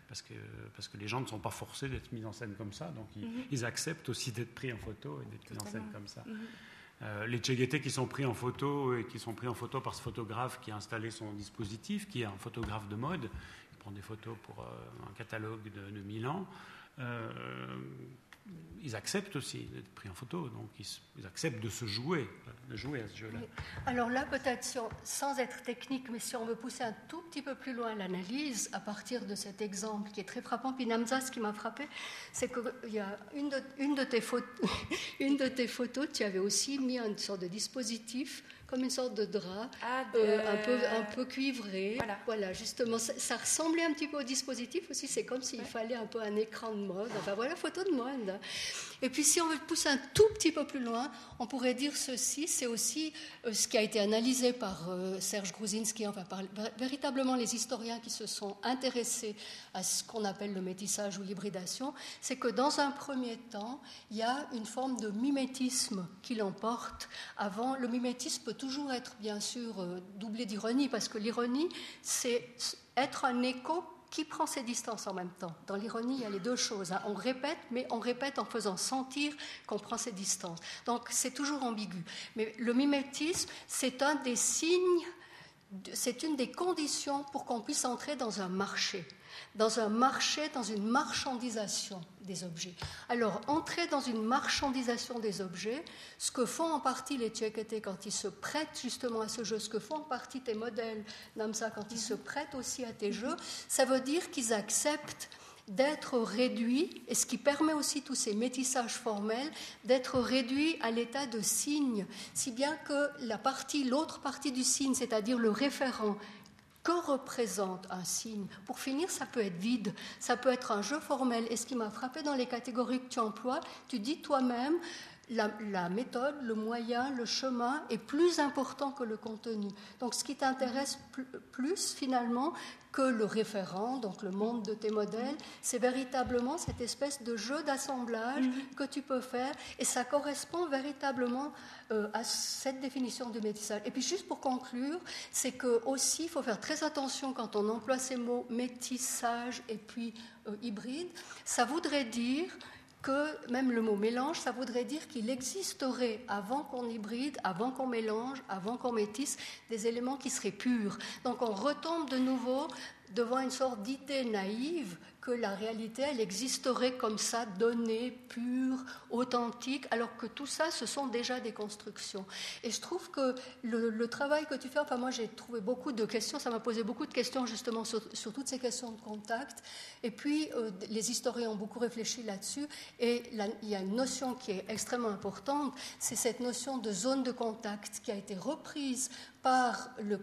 parce, que, parce que les gens ne sont pas forcés d'être mis en scène comme ça, donc ils, mhm. acceptent aussi d'être pris en photo et d'être mis en scène comme ça. Mhm. Euh, les Tcheguetés qui sont pris en photo et qui sont pris en photo par ce photographe qui a installé son dispositif, qui est un photographe de mode, il prend des photos pour euh, un catalogue de, de Milan. Euh, ils acceptent aussi d'être pris en photo, donc ils, acceptent de se jouer, de jouer à ce jeu-là. Alors là, peut-être sans être technique, mais si on veut pousser un tout petit peu plus loin l'analyse, à partir de cet exemple qui est très frappant, puis Namza, ce qui m'a frappé, c'est qu'il y a une de, une, de tes photos, une de tes photos, tu avais aussi mis une sorte de dispositif comme une sorte de drap, ah, euh, un, peu, un peu cuivré. Voilà, justement, ça, ressemblait un petit peu au dispositif aussi. C'est comme s'il fallait un peu un écran de mode. Enfin voilà, photo de mode. Et puis si on veut pousser un tout petit peu plus loin, on pourrait dire ceci, c'est aussi euh, ce qui a été analysé par euh, Serge Gruzinski, enfin par véritablement les historiens qui se sont intéressés à ce qu'on appelle le métissage ou l'hybridation, c'est que dans un premier temps, il y a une forme de mimétisme qui l'emporte. Avant, le mimétisme toujours être bien sûr euh, doublé d'ironie, parce que l'ironie, c'est être un écho qui prend ses distances en même temps. Dans l'ironie, il y a les deux choses. Hein. On répète, mais on répète en faisant sentir qu'on prend ses distances. Donc c'est toujours ambigu. Mais le mimétisme, c'est un des signes, c'est une des conditions pour qu'on puisse entrer dans un marché dans un marché, dans une marchandisation des objets. Alors, entrer dans une marchandisation des objets, ce que font en partie les Tchèques quand ils se prêtent justement à ce jeu, ce que font en partie tes modèles, Namsa, quand ils se prêtent aussi à tes jeux, ça veut dire qu'ils acceptent d'être réduits, et ce qui permet aussi tous ces métissages formels, d'être réduits à l'état de signe, si bien que la partie, l'autre partie du signe, c'est-à-dire le référent, que représente un signe Pour finir, ça peut être vide, ça peut être un jeu formel. Et ce qui m'a frappé dans les catégories que tu emploies, tu dis toi-même, la, méthode, le moyen, le chemin est plus important que le contenu. Donc ce qui t'intéresse plus finalement que le référent, donc le monde de tes modèles, c'est véritablement cette espèce de jeu d'assemblage mm-hmm. que tu peux faire et ça correspond véritablement euh, à cette définition du métissage. Et puis juste pour conclure, c'est que aussi il faut faire très attention quand on emploie ces mots métissage et puis euh, hybride, ça voudrait dire que même le mot mélange, ça voudrait dire qu'il existerait, avant qu'on hybride, avant qu'on mélange, avant qu'on métisse, des éléments qui seraient purs. Donc on retombe de nouveau devant une sorte d'idée naïve que la réalité, elle existerait comme ça, donnée, pure, authentique, alors que tout ça, ce sont déjà des constructions. Et je trouve que le, travail que tu fais, enfin moi j'ai trouvé beaucoup de questions, ça m'a posé beaucoup de questions justement sur, toutes ces questions de contact. Et puis euh, les historiens ont beaucoup réfléchi là-dessus. Et il y a une notion qui est extrêmement importante, c'est cette notion de zone de contact qui a été reprise par le,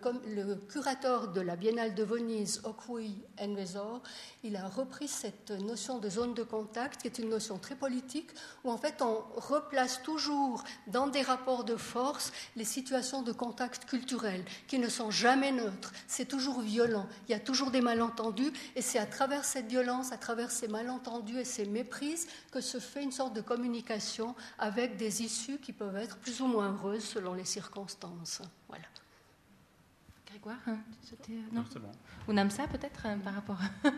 curateur de la Biennale de Venise, Okui Envezor, il a repris cette notion de zone de contact, qui est une notion très politique, où en fait on replace toujours dans des rapports de force les situations de contact culturel, qui ne sont jamais neutres. C'est toujours violent, il y a toujours des malentendus, et c'est à travers cette violence, à travers ces malentendus et ces méprises, que se fait une sorte de communication avec des issues qui peuvent être plus ou moins heureuses selon les circonstances. Voilà. Grégoire, hein, euh, non, c'est bon. Ou Namsa peut-être euh, par rapport.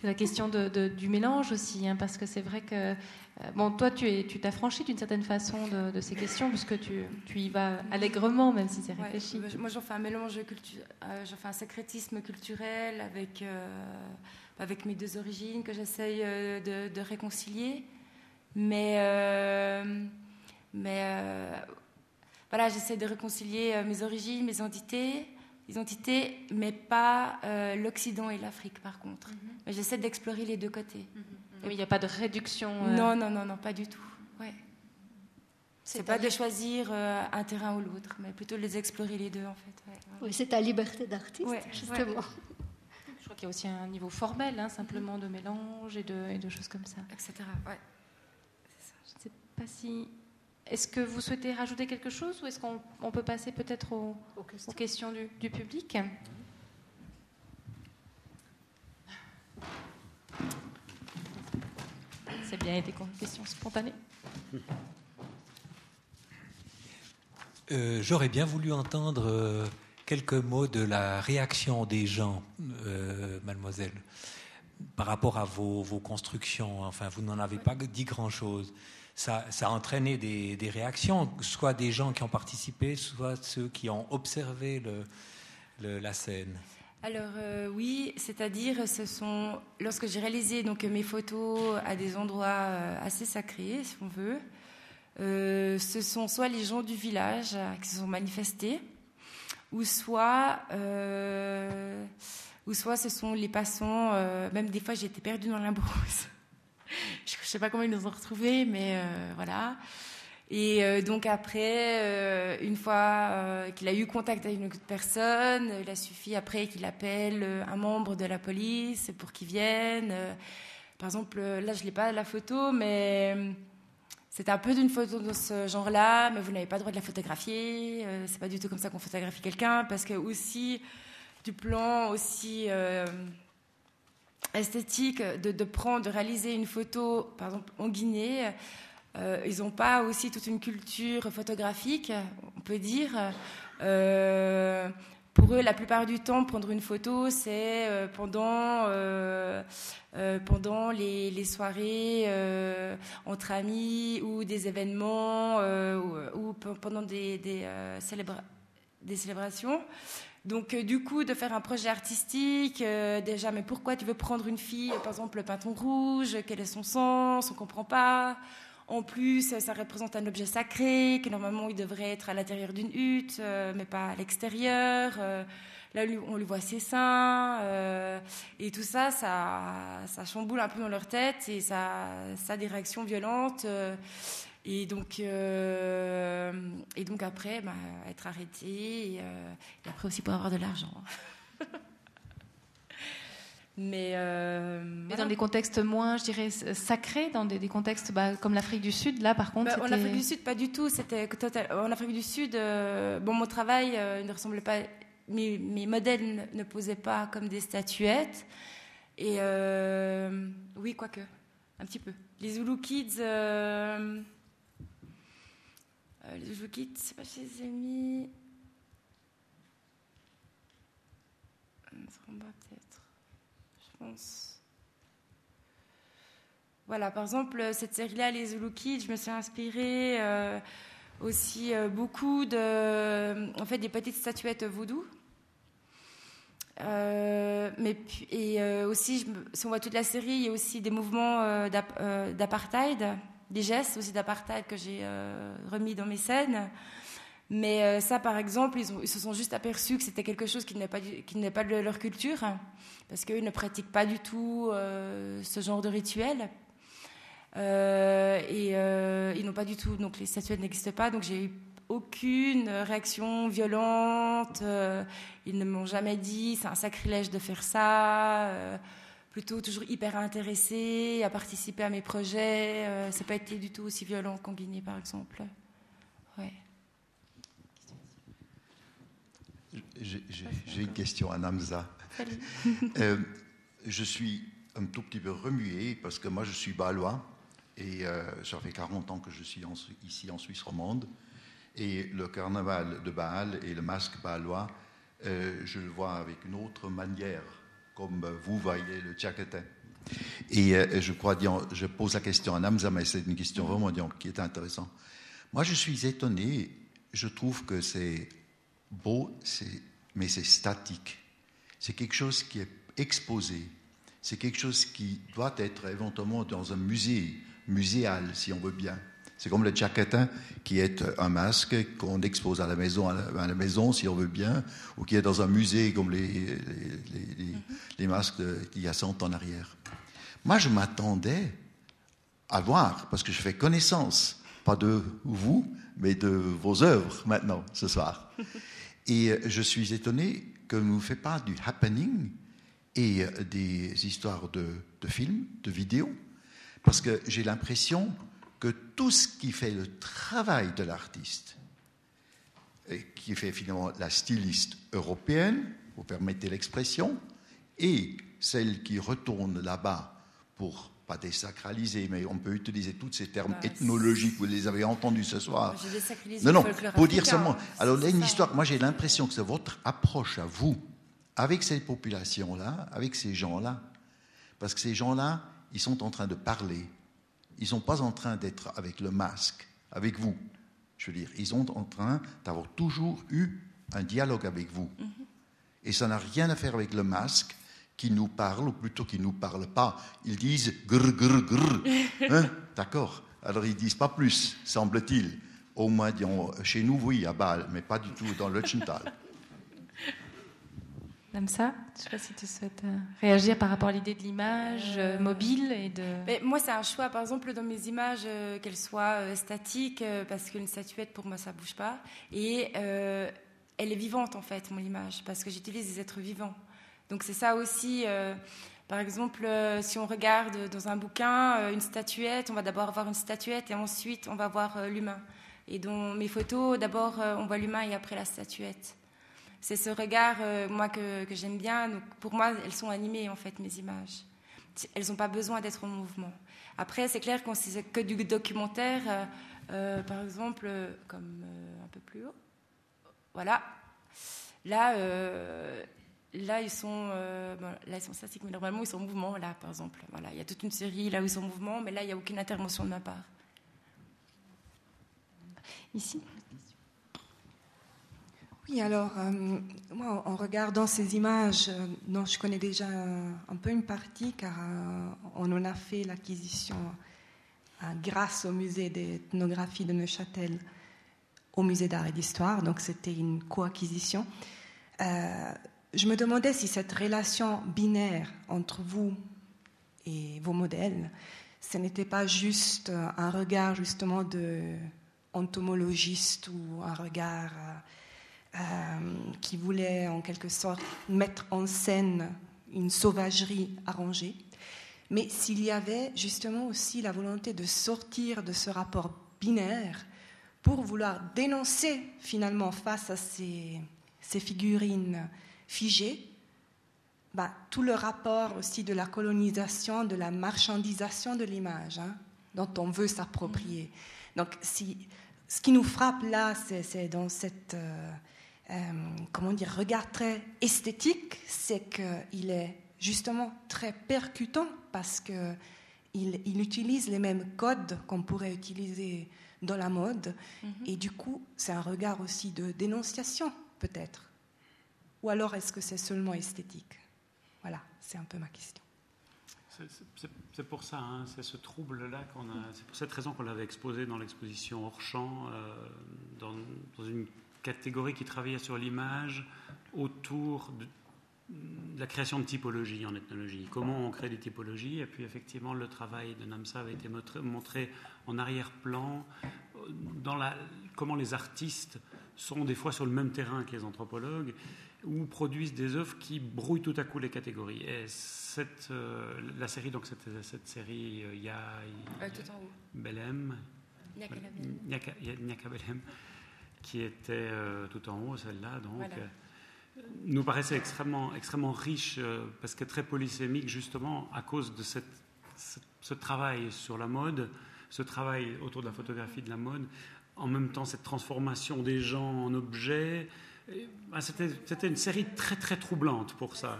c'est la question de, du mélange aussi, hein, parce que c'est vrai que euh, bon, toi tu es, tu t'affranchis d'une certaine façon de, ces questions puisque tu, tu y vas allègrement, même si c'est réfléchi. moi j'en fais un mélange culturel, j'en fais un sacrétisme culturel avec avec mes deux origines que j'essaye de, de, réconcilier, mais mais voilà, j'essaie de réconcilier euh, mes origines, mes entités, identités, mais pas euh, l'Occident et l'Afrique par contre. Mhm. Mais j'essaie d'explorer les deux côtés. Mhm. Mais il n'y a pas de réduction. Euh, non, non, non, non, pas du tout. Ouais. C'est pas de choisir un terrain ou l'autre, mais plutôt de les explorer les deux en fait. Oui, c'est ta liberté d'artiste, justement. Je crois qu'il y a aussi un niveau formel, hein, simplement de mélange et de, et de, choses comme ça. Etc. Ouais. Je ne sais pas si est-ce que vous souhaitez rajouter quelque chose ou est-ce qu'on peut passer peut-être aux, questions, du, public? C'est bien, des questions spontanées. Euh, j'aurais bien voulu entendre euh, quelques mots de la réaction des gens, euh, mademoiselle, par rapport à vos, vos constructions. Enfin, vous n'en avez pas dit grand-chose ça, a entraîné des, réactions, soit des gens qui ont participé, soit ceux qui ont observé la scène. Alors euh, oui, c'est-à-dire ce sont lorsque j'ai réalisé donc mes photos à des endroits euh, assez sacrés, si on veut, euh, ce sont soit les gens du village qui se sont manifestés, ou soit ou soit ce sont les passants. même des fois, j'ai été perdue dans la brousse je ne sais pas comment ils nous ont retrouvés, mais euh, voilà. Et euh, donc après, euh, une fois qu'il a eu contact avec une autre personne, il a suffi après qu'il appelle un membre de la police pour qu'il vienne. par exemple, là je l'ai pas la photo, mais c'est un peu d'une photo de ce genre-là, mais vous n'avez pas le droit de la photographier. c'est pas du tout comme ça qu'on photographie quelqu'un, parce que aussi du plan aussi esthétique de, prendre, de réaliser une photo, par exemple en Guinée. Euh, ils n'ont pas aussi toute une culture photographique, on peut dire. Euh, pour eux, la plupart du temps, prendre une photo, c'est euh, pendant, pendant les, soirées entre amis ou des événements ou, pendant des, des, des célébrations. Donc, euh, du coup, de faire un projet artistique, euh, déjà, mais pourquoi tu veux prendre une fille, par exemple, le pinton rouge, quel est son sens, on comprend pas. En plus, ça représente un objet sacré, que normalement, il devrait être à l'intérieur d'une hutte, euh, mais pas à l'extérieur. là, on lui voit ses seins. et tout ça, ça, ça chamboule un peu dans leur tête et ça, ça a des réactions violentes. Et donc, euh, et donc après, bah, être arrêté, euh, et, après aussi pour avoir de l'argent. Mais, euh, Mais dans des contextes moins, je dirais, sacrés, dans des, contextes bah, comme l'Afrique du Sud, là par contre. Bah, en Afrique du Sud, pas du tout. C'était En Afrique du Sud, bon, mon travail ne ressemblait pas. Mes, mes modèles ne, posaient pas comme des statuettes. Et oui, quoique, un petit peu. Les Zulu Kids. Euh, je c'est pas chez amis. peut-être. Je pense. Voilà, par exemple, cette série-là, Les Zulu Kids, je me suis inspirée euh, aussi euh, beaucoup de, en fait, des petites statuettes mais mais et aussi, si on voit toute la série, il y a aussi des mouvements d'apartheid, des gestes aussi d'apartheid que j'ai remis dans mes scènes. Mais ça, par exemple, ils, se sont juste aperçus que c'était quelque chose qui n'est pas, pas de leur culture, parce qu'eux ne pratiquent pas du tout ce genre de rituel. Euh, et euh, ils n'ont pas du tout, donc les statuettes n'existent pas, donc j'ai eu aucune réaction violente. Euh, ils ne m'ont jamais dit c'est un sacrilège de faire ça. Plutôt toujours hyper intéressés à participer à mes projets. ça n'a pas été du tout aussi violent qu'en Guinée, par exemple. Ouais. J'ai une question à Namza. je suis un tout petit peu remué parce que moi je suis balois et euh, ça fait 40 ans que je suis ici en Suisse romande. Et le carnaval de Bâle et le masque balois, euh, je le vois avec une autre manière, comme vous voyez le. Et euh, je crois, je pose la question à Namza, mais c'est une question vraiment qui est intéressante. Moi, je suis étonné, je trouve que c'est beau, mais c'est statique. C'est quelque chose qui est exposé. C'est quelque chose qui doit être éventuellement dans un musée muséal, si on veut bien. C'est comme le tchaketin, qui est un masque qu'on expose à la maison, à la, maison, si on veut bien, ou qui est dans un musée comme les, les, les, masques d'il y a 100 ans en arrière. Moi, je m'attendais à voir, parce que je fais connaissance, pas de vous, mais de vos œuvres maintenant, ce soir. Et je suis étonné que vous ne faites pas du happening et des histoires de, de films, de vidéos, parce que j'ai l'impression que tout ce qui fait le travail de l'artiste, qui fait finalement la styliste européenne, vous permettez l'expression, et celle qui retourne là-bas pour pas désacraliser, mais on peut utiliser tous ces termes bah, ethnologiques, vous les avez entendus ce soir. non, non, pour dire seulement. Alors, là, une histoire, moi j'ai l'impression que c'est votre approche à vous, avec cette population-là, avec ces gens-là, parce que ces gens-là, ils sont en train de parler. Ils ne sont pas en train d'être avec le masque, avec vous. Je veux dire, ils sont en train d'avoir toujours eu un dialogue avec vous. Mhm. Et ça n'a rien à faire avec le masque qui nous parle, ou plutôt qui ne nous parle pas. Ils disent grr, grr, grr. Hein? D'accord Alors ils disent pas plus, semble-t-il. Au moins, chez nous, oui, à Bâle, mais pas du tout dans le Chintal. Ça je ne sais pas si tu souhaites euh, réagir par rapport à l'idée de l'image euh, mobile et de. Mais moi, c'est un choix. Par exemple, dans mes images, euh, qu'elles soient statiques, parce qu'une statuette, pour moi, ça bouge pas. Et elle est vivante, en fait, mon image, parce que j'utilise des êtres vivants. Donc, c'est ça aussi. par exemple, si on regarde dans un bouquin une statuette, on va d'abord voir une statuette et ensuite on va voir l'humain. Et dans mes photos, d'abord on voit l'humain et après la statuette c'est ce regard, euh, moi, que, j'aime bien. Donc, pour moi, elles sont animées, en fait, mes images. Elles n'ont pas besoin d'être en mouvement. Après, c'est clair qu'on c'est que du documentaire, euh, euh, par exemple, comme un peu plus haut. Voilà. Là, là, ils sont, là, ils sont statiques, mais normalement, ils sont en mouvement, là, par exemple. Voilà. Il y a toute une série là où ils sont en mouvement, mais là, il n'y a aucune intervention de ma part. Ici? Oui, alors, euh, moi, en regardant ces images, euh, dont je connais déjà un, peu une partie, car euh, on en a fait l'acquisition grâce au musée d'ethnographie de Neuchâtel, au musée d'art et d'histoire, donc c'était une coacquisition. je me demandais si cette relation binaire entre vous et vos modèles, ce n'était pas juste un regard justement de ou un regard euh, qui voulait en quelque sorte mettre en scène une sauvagerie arrangée, mais s'il y avait justement aussi la volonté de sortir de ce rapport binaire pour vouloir dénoncer finalement face à ces, ces figurines figées, bah, tout le rapport aussi de la colonisation, de la marchandisation de l'image, hein, dont on veut s'approprier. Donc, si, ce qui nous frappe là, c'est dans cette, euh, euh, comment dire, regard très esthétique, c'est qu'il est justement très percutant parce qu'il il utilise les mêmes codes qu'on pourrait utiliser dans la mode. Mhm. Et du coup, c'est un regard aussi de dénonciation, peut-être. Ou alors est-ce que c'est seulement esthétique? Voilà, c'est un peu ma question. C'est pour ça, hein, c'est ce trouble-là qu'on a. C'est pour cette raison qu'on l'avait exposé dans l'exposition hors champ, euh, dans, dans, une catégorie qui travaillait sur l'image autour de, la création de typologies en ethnologie. Comment on crée des typologies Et puis effectivement, le travail de Namsa avait été montré en arrière-plan dans la, comment les artistes sont des fois sur le même terrain que les anthropologues ou produisent des œuvres qui brouillent tout à coup les catégories. Et cette, euh, la série, donc cette, cette série, il y a, euh, tout en haut. Belém, Nyaka Belém, qui était euh, tout en haut, celle-là, donc. Voilà. Euh, nous paraissait extrêmement, extrêmement riche euh, parce que très polysémique justement à cause de cette, ce, ce travail sur la mode, ce travail autour de la photographie de la mode, en même temps cette transformation des gens en objets, ben, c'était une série très très troublante pour ça.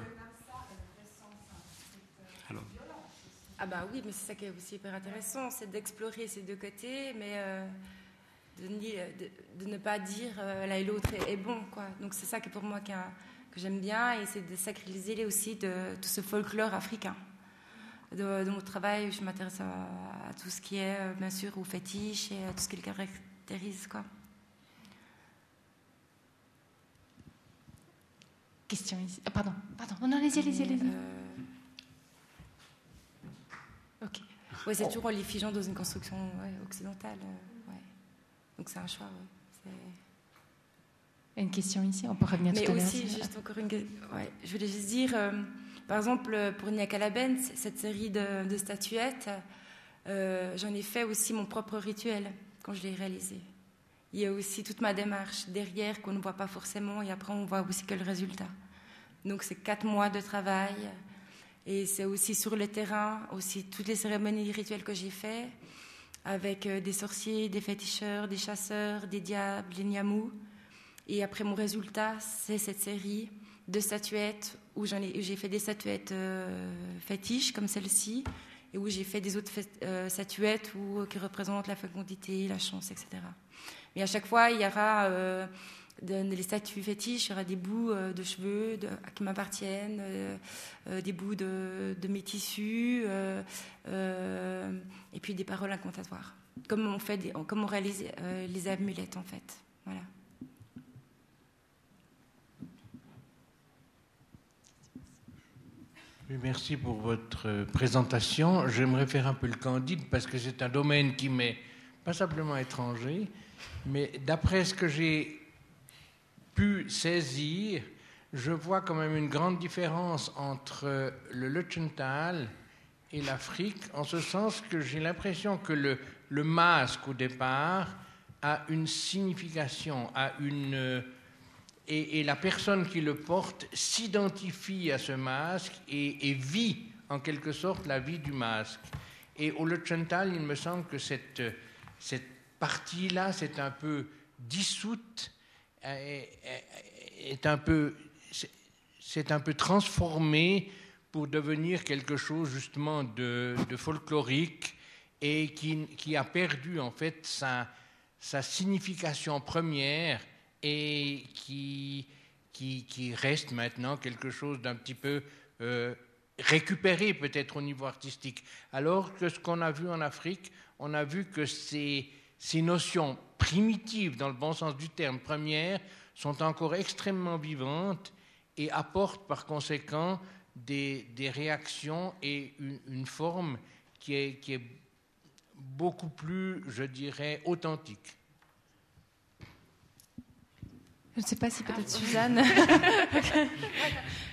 Alors. Ah bah oui, mais c'est ça qui est aussi hyper intéressant, c'est d'explorer ces deux côtés, mais euh, de, de, de, ne pas dire euh, l'un et l'autre est, est, bon. Quoi. Donc c'est ça que pour moi que, que j'aime bien, et c'est de sacraliser aussi de tout ce folklore africain. De, de mon travail, je m'intéresse à, à, tout ce qui est, euh, bien sûr, au fétiche et à tout ce qui le caractérise. Quoi. Question ici. Ah, pardon, pardon. Non, non, allez-y, allez-y, allez-y. Euh... Ok. Ouais, c'est oh. toujours les figeant dans une construction ouais, occidentale. Donc c'est un choix. Ouais. Une question ici, on peut revenir Mais tout à l'heure. aussi, juste encore une ouais, Je voulais juste dire, euh, par exemple, pour Nyakalaben, cette série de, de statuettes, euh, j'en ai fait aussi mon propre rituel quand je l'ai réalisé. Il y a aussi toute ma démarche derrière qu'on ne voit pas forcément et après on voit aussi que le résultat. Donc c'est quatre mois de travail et c'est aussi sur le terrain, aussi toutes les cérémonies rituelles que j'ai fait avec des sorciers, des féticheurs, des chasseurs, des diables, des niamous. Et après mon résultat, c'est cette série de statuettes où j'ai fait des statuettes euh, fétiches comme celle-ci et où j'ai fait des autres euh, statuettes où, qui représentent la fécondité, la chance, etc. Mais à chaque fois, il y aura euh, de, les statues fétiches, il des bouts euh, de cheveux qui m'appartiennent, euh, euh, des bouts de, mes tissus, et puis des paroles incantatoires. Comme on, fait comme on réalise les amulettes, en fait. Voilà. Merci pour votre présentation. J'aimerais faire un peu le candide parce que c'est un domaine qui m'est pas simplement étranger, mais d'après ce que j'ai pu saisir, je vois quand même une grande différence entre le Lutschenthal et l'Afrique, en ce sens que j'ai l'impression que le, masque, au départ, a une signification, a une, et, la personne qui le porte s'identifie à ce masque et, vit en quelque sorte la vie du masque. Et au Lutschenthal, il me semble que cette, cette partie-là, c'est un peu dissoute, est, un peu, c'est un peu transformé pour devenir quelque chose justement de, de folklorique et qui, qui, a perdu en fait sa, sa signification première et qui, qui, qui, reste maintenant quelque chose d'un petit peu euh, récupéré peut-être au niveau artistique. Alors que ce qu'on a vu en Afrique, on a vu que c'est ces notions primitives, dans le bon sens du terme, premières, sont encore extrêmement vivantes et apportent par conséquent des, des réactions et une, une forme qui est, qui est, beaucoup plus, je dirais, authentique. Je ne sais pas si peut-être ah, Suzanne.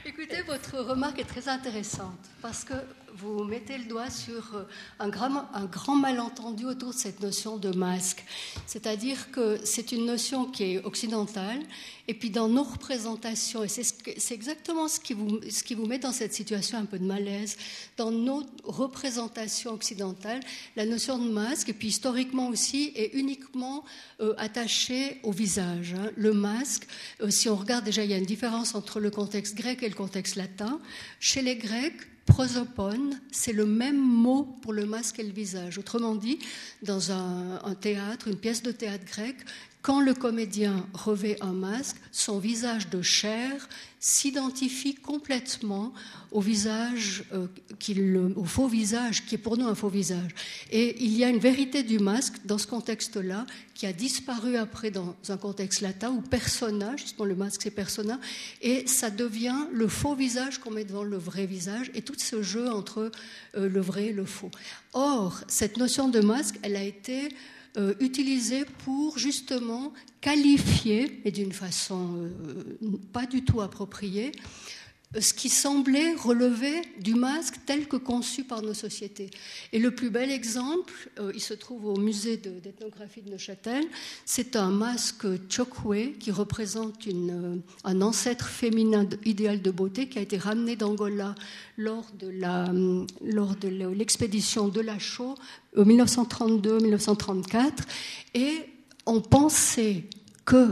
Écoutez, votre remarque est très intéressante parce que vous mettez le doigt sur euh, un grand, malentendu autour de cette notion de masque. C'est-à-dire que c'est une notion qui est occidentale, et puis dans nos représentations, et c'est ce exactement ce qui, vous, ce qui vous met dans cette situation un peu de malaise, dans nos représentations occidentales, la notion de masque, et puis historiquement aussi, est uniquement euh, attachée au visage. Hein. Le masque, euh, si on regarde déjà, il y a une différence entre le contexte grec et le contexte latin. Chez les Grecs, prosopone, c'est le même mot pour le masque et le visage. Autrement dit, dans un, un, théâtre, une pièce de théâtre grec, Quand le comédien revêt un masque, son visage de chair s'identifie complètement au visage, euh, au faux visage, qui est pour nous un faux visage. Et il y a une vérité du masque dans ce contexte-là, qui a disparu après dans un contexte latin où persona, justement le masque c'est persona, et ça devient le faux visage qu'on met devant le vrai visage, et tout ce jeu entre euh, le vrai et le faux. Or, cette notion de masque, elle a été euh, utilisé pour justement qualifier, et d'une façon euh, pas du tout appropriée, ce qui semblait relever du masque tel que conçu par nos sociétés. Et le plus bel exemple, euh, il se trouve au musée d'ethnographie de, Neuchâtel, c'est un masque chokwe qui représente une, euh, un ancêtre féminin idéal de beauté qui a été ramené d'Angola lors de l'expédition de, de la Chaux en 1932-1934. Et on pensait que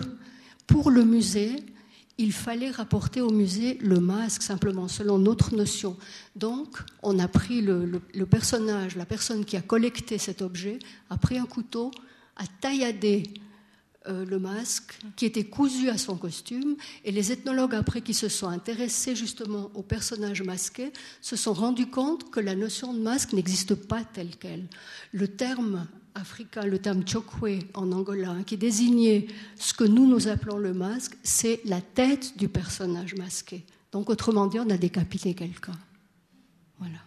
pour le musée, il fallait rapporter au musée le masque simplement, selon notre notion. Donc, on a pris le, personnage, la personne qui a collecté cet objet, a pris un couteau, a tailladé euh, le masque qui était cousu à son costume, et les ethnologues, après qui se sont intéressés justement au personnage masqué, se sont rendus compte que la notion de masque n'existe pas telle qu'elle. Le terme africain, le terme chokwe en Angola, qui désignait ce que nous nous appelons le masque, c'est la tête du personnage masqué. Donc, autrement dit, on a décapité quelqu'un. Voilà.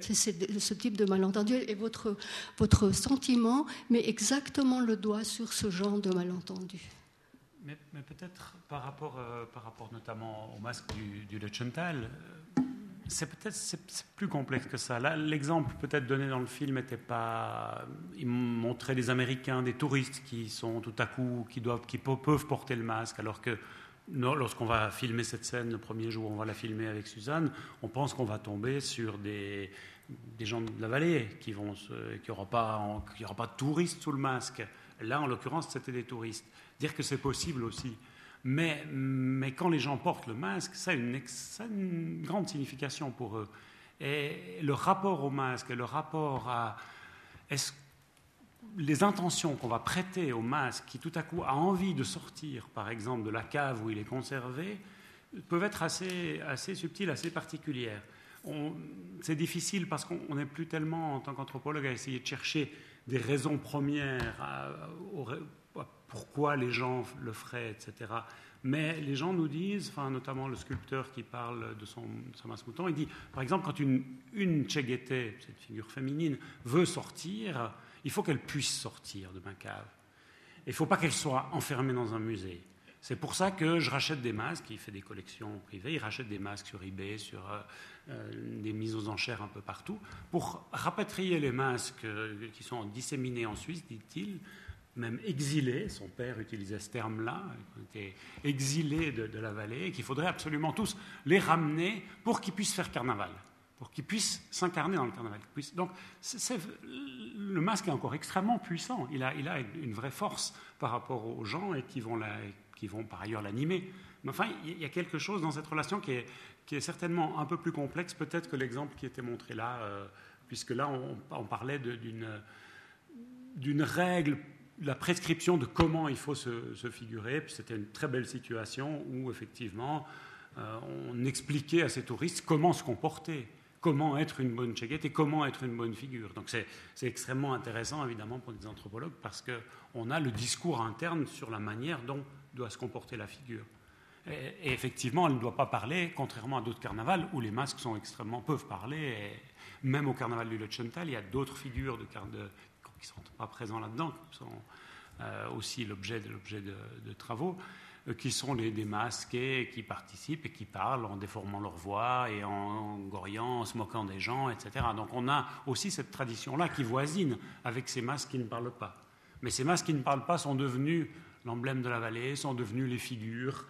C'est ce type de malentendu et votre, votre sentiment met exactement le doigt sur ce genre de malentendu. Mais, peut-être par rapport, euh, par rapport notamment au masque du, du Le Chantal, c'est peut-être plus complexe que ça. L'exemple peut-être donné dans le film n'était pas. Il montrait des Américains, des touristes qui sont tout à coup, qui doivent, qui peuvent porter le masque, alors que lorsqu'on va filmer cette scène le premier jour, on va la filmer avec Suzanne, on pense qu'on va tomber sur des, des gens de la vallée qui vont, aura pas, aura pas de touristes sous le masque. Là, en l'occurrence, c'était des touristes. Dire que c'est possible aussi. Mais, quand les gens portent le masque, ça a, une, grande signification pour eux. Et le rapport au masque, le rapport à les intentions qu'on va prêter au masque, qui tout à coup a envie de sortir, par exemple, de la cave où il est conservé, peuvent être assez, assez subtiles, assez particulières. C'est difficile parce qu'on n'est plus tellement, en tant qu'anthropologue, à essayer de chercher des raisons premières pourquoi les gens le feraient, etc. Mais les gens nous disent, enfin, notamment le sculpteur qui parle de son, de mouton, il dit, par exemple, quand une, une cette figure féminine, veut sortir, il faut qu'elle puisse sortir de ma cave. Il ne faut pas qu'elle soit enfermée dans un musée. C'est pour ça que je rachète des masques, il fait des collections privées, il rachète des masques sur eBay, sur euh, euh, des mises aux enchères un peu partout, pour rapatrier les masques euh, qui sont disséminés en Suisse, dit-il, même exilés, son père utilisait ce terme-là, était exilés de, la vallée, et qu'il faudrait absolument tous les ramener pour qu'ils puissent faire carnaval, pour qu'ils puissent s'incarner dans le carnaval. Donc le masque est encore extrêmement puissant, il a, une vraie force par rapport aux gens et qui vont, par ailleurs l'animer. Mais enfin, il y a quelque chose dans cette relation qui est, certainement un peu plus complexe peut-être que l'exemple qui était montré là, euh, puisque là on parlait d'une règle la prescription de comment il faut se, figurer. Puis c'était une très belle situation où effectivement euh, on expliquait à ces touristes comment se comporter, comment être une bonne cheguette et comment être une bonne figure. Donc c'est extrêmement intéressant évidemment pour des anthropologues parce qu'on a le discours interne sur la manière dont doit se comporter la figure. Et, effectivement, elle ne doit pas parler, contrairement à d'autres carnavals où les masques sont extrêmement peuvent parler. Même au carnaval du Lechental, il y a d'autres figures de, de, qui ne sont pas présents là-dedans, qui sont euh, aussi l'objet de, travaux, euh, qui sont les, des masqués qui participent et qui parlent en déformant leur voix et en, goriant, en se moquant des gens, etc. Donc on a aussi cette tradition-là qui voisine avec ces masques qui ne parlent pas. Mais ces masques qui ne parlent pas sont devenus l'emblème de la vallée, sont devenus les figures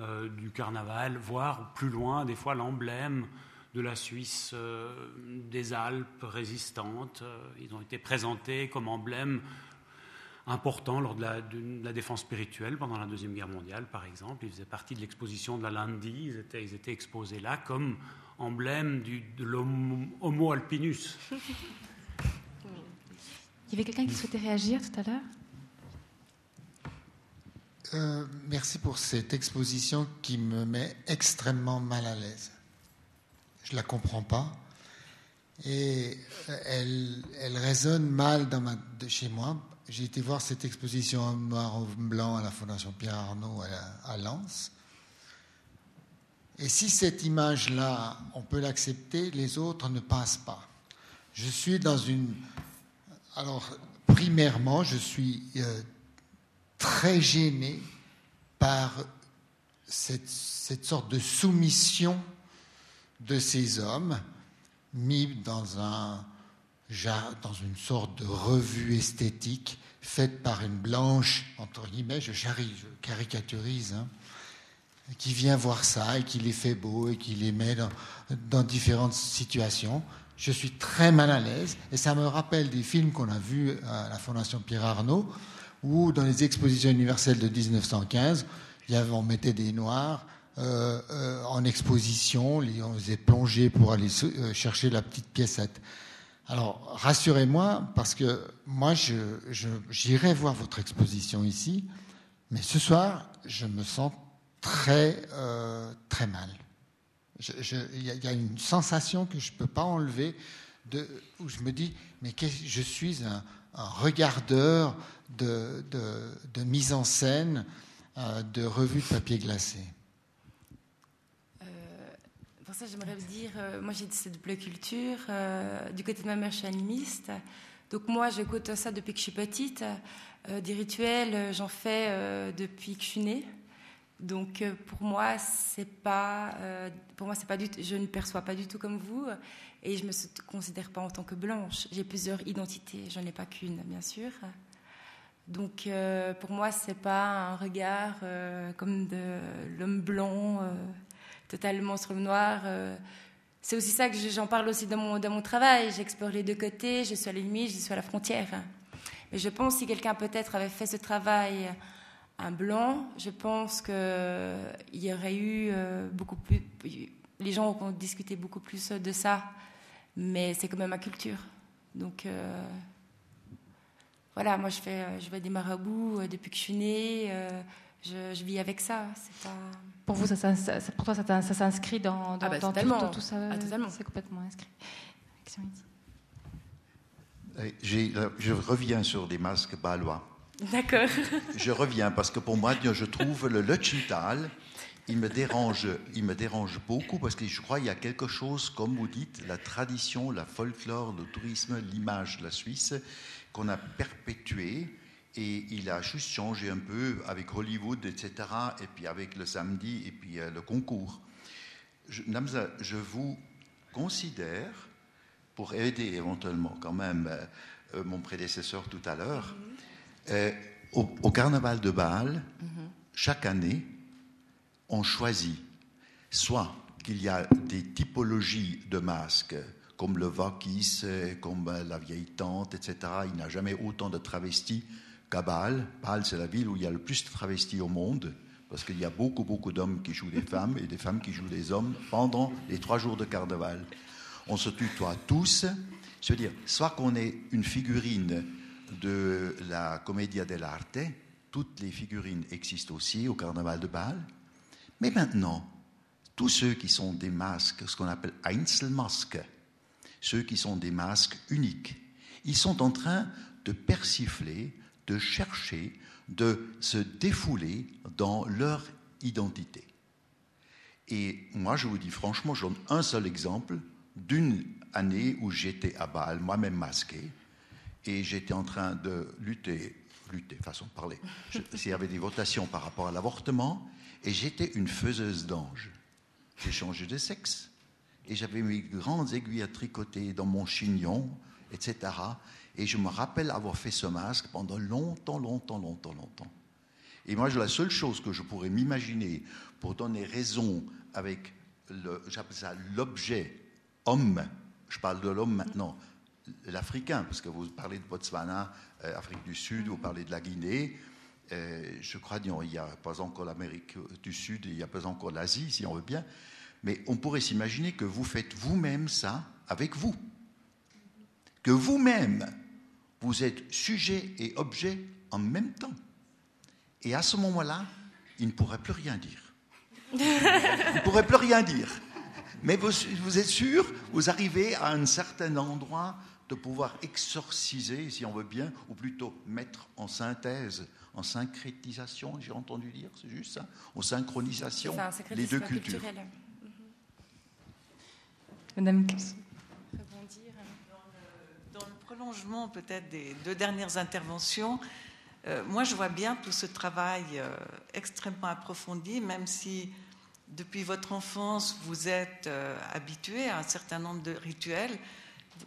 euh, du carnaval, voire plus loin, des fois l'emblème de la Suisse euh, des Alpes résistantes. Euh, ils ont été présentés comme emblème important lors de la, défense spirituelle pendant la Deuxième Guerre mondiale, par exemple. Ils faisaient partie de l'exposition de la ils étaient, ils étaient exposés là comme emblème du, de l'Homo alpinus. Il y avait quelqu'un qui souhaitait réagir tout à l'heure? Euh, merci pour cette exposition qui me met extrêmement mal à l'aise. Je ne la comprends pas. Et elle, elle résonne mal chez moi. J'ai été voir cette exposition en noir en blanc à la Fondation Pierre Arnaud à, à Lens. Et si cette image-là, on peut l'accepter, les autres ne passent pas. Je suis dans une... Alors, primairement, je suis euh, très gêné par cette, cette, sorte de soumission de ces hommes mis dans, un, dans une sorte de revue esthétique faite par une blanche, entre guillemets, je, je caricaturise, hein, qui vient voir ça et qui les fait beaux et qui les met dans, dans différentes situations. Je suis très mal à l'aise et ça me rappelle des films qu'on a vus à la Fondation Pierre Arnaud ou dans les expositions universelles de 1915, il y avait, on mettait des noirs euh, euh, en exposition, on faisait plonger pour aller euh, chercher la petite piécette. Alors, rassurez-moi, parce que moi, j'irai voir votre exposition ici, mais ce soir, je me sens très, très mal. Il y, a une sensation que je ne peux pas enlever, où je me dis, mais je suis un, regardeur de, de, de, mise en scène de revues de papier glacé. Pour ça, j'aimerais vous dire, euh, moi j'ai cette double culture. Euh, du côté de ma mère, je suis animiste. Donc moi, j'écoute ça depuis que je suis petite. Euh, des rituels, j'en fais depuis que je suis née. Donc pour moi, c'est pas, pour moi, c'est pas du, je ne perçois pas du tout comme vous, et je me considère pas en tant que blanche. J'ai plusieurs identités, j'en ai pas qu'une, bien sûr. Donc pour moi, c'est pas un regard comme de l'homme blanc, totalement sur le noir. c'est aussi ça que j'en parle aussi dans mon, dans mon travail. J'explore les deux côtés, je suis à limite, je suis à la frontière. Mais je pense si quelqu'un peut-être avait fait ce travail un blanc, je pense qu'il y aurait eu beaucoup plus. Les gens ont discuté beaucoup plus de ça, mais c'est quand même ma culture. Donc euh, voilà, moi je fais, je des marabouts depuis que je suis née. Euh, je, je, vis avec ça. Pas... Pour vous, ça, ça, pour toi, ça, ça s'inscrit dans, dans, ah bah, dans tout, tout, ça. Ah, totalement. C'est complètement inscrit. Je reviens sur les masques balois. D'accord. Je reviens parce que pour moi, je trouve le Lutschental, il me dérange, il me dérange beaucoup parce que je crois qu'il y a quelque chose, comme vous dites, la tradition, la folklore, le tourisme, l'image de la Suisse qu'on a perpétué et il a juste changé un peu avec Hollywood, etc. Et puis avec le samedi et puis euh, le concours. Je, Namza, je vous considère pour aider éventuellement quand même euh, euh, mon prédécesseur tout à l'heure. Mm -hmm. au, au, carnaval de Bâle, mm -hmm. chaque année, on choisit soit qu'il y a des typologies de masques, comme le vakis, comme la vieille tante, etc. Il n'y a jamais autant de travestis qu'à Bâle. C'est la ville où il y a le plus de travestis au monde, parce qu'il y a beaucoup, beaucoup d'hommes qui jouent des femmes et des femmes qui jouent des hommes pendant les trois jours de carnaval. On se tutoie tous. Je veux dire, soit qu'on est une figurine de la Commedia dell'arte, toutes les figurines existent aussi au carnaval de Bâle, mais maintenant, tous ceux qui sont des masques, ce qu'on appelle Einzelmasques, ceux qui sont des masques uniques, ils sont en train de persifler, de chercher, de se défouler dans leur identité. Et moi, je vous dis franchement, je donne un seul exemple d'une année où j'étais à Bâle, moi-même masqué, et j'étais en train de lutter, lutter, façon de parler, s'il y avait des votations par rapport à l'avortement, et j'étais une faiseuse d'anges. J'ai changé de sexe. Et j'avais mes grandes aiguilles à tricoter dans mon chignon, etc. Et je me rappelle avoir fait ce masque pendant longtemps, longtemps, longtemps, longtemps. Et moi, la seule chose que je pourrais m'imaginer pour donner raison avec, j'appelle ça l'objet homme, je parle de l'homme maintenant, l'Africain, parce que vous parlez de Botswana, euh, Afrique du Sud, vous parlez de la Guinée, euh, je crois qu'il n'y a pas encore l'Amérique du Sud, il n'y a pas encore l'Asie, si on veut bien, mais on pourrait s'imaginer que vous faites vous-même ça avec vous. Que vous-même, vous êtes sujet et objet en même temps. Et à ce moment-là, il ne pourrait plus rien dire. il ne pourrait plus rien dire. Mais vous, vous, êtes sûr, vous arrivez à un certain endroit de pouvoir exorciser, si on veut bien, ou plutôt mettre en synthèse, en syncrétisation, j'ai entendu dire, c'est juste ça, en synchronisation, les deux cultures. Culturel. Madame prolongement peut-être des deux dernières interventions, euh, moi je vois bien tout ce travail euh, extrêmement approfondi, même si depuis votre enfance vous êtes euh, habitué à un certain nombre de rituels.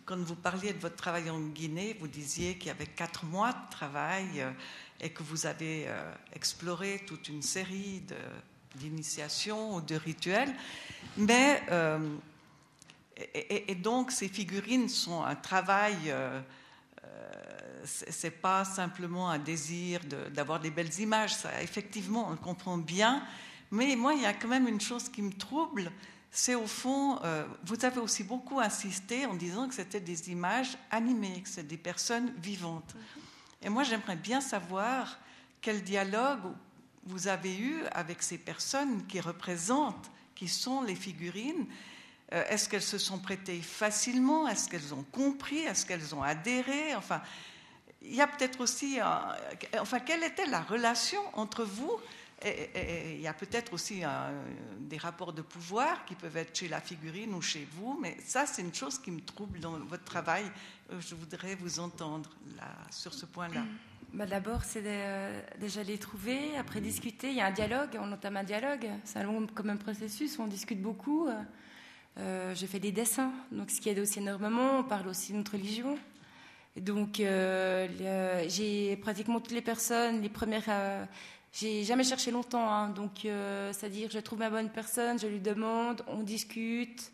Quand vous parliez de votre travail en Guinée, vous disiez qu'il y avait quatre mois de travail et que vous avez exploré toute une série d'initiations ou de rituels. Mais et, donc, ces figurines sont un travail. Euh, euh, c'est pas simplement un désir d'avoir des belles images. Effectivement, on le comprend bien. Mais moi, il y a quand même une chose qui me trouble. C'est au fond, euh, vous avez aussi beaucoup insisté en disant que c'était des images animées, que c'est des personnes vivantes. Et moi, j'aimerais bien savoir quel dialogue vous avez eu avec ces personnes qui représentent, qui sont les figurines, est-ce qu'elles se sont prêtées facilement? Est-ce qu'elles ont compris? Est-ce qu'elles ont adhéré? Enfin, il y a peut-être aussi, enfin, quelle était la relation entre vous? Et, il y a peut-être aussi des rapports de pouvoir qui peuvent être chez la figurine ou chez vous, mais ça, c'est une chose qui me trouble dans votre travail. Euh, je voudrais vous entendre sur ce point-là. Bah D'abord, c'est euh, déjà les trouver, après discuter. Il y a un dialogue, on entame un dialogue. C'est un long comme un processus, on discute beaucoup. Euh, je fais des dessins, donc ce qui aide aussi énormément. On parle aussi de notre religion. donc, euh, j'ai pratiquement toutes les personnes, les premières. Euh, j'ai jamais cherché longtemps, hein. donc c'est-à-dire je trouve ma bonne personne, je lui demande, on discute,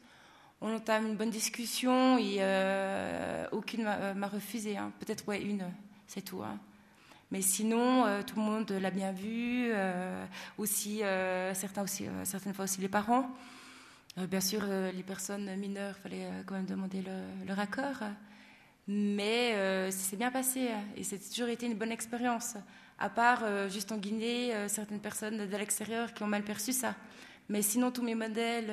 on entame une bonne discussion et aucune m'a refusé. Hein. Peut-être ouais une, c'est tout. Hein. Mais sinon, tout le monde l'a bien vu, aussi certains aussi, certaines fois aussi les parents. Euh, bien sûr, euh, les personnes mineures, il fallait euh, quand même demander leur accord. Mais c'est bien passé et c'est toujours été une bonne expérience. À part, juste en Guinée, certaines personnes de l'extérieur qui ont mal perçu ça. Mais sinon, tous mes modèles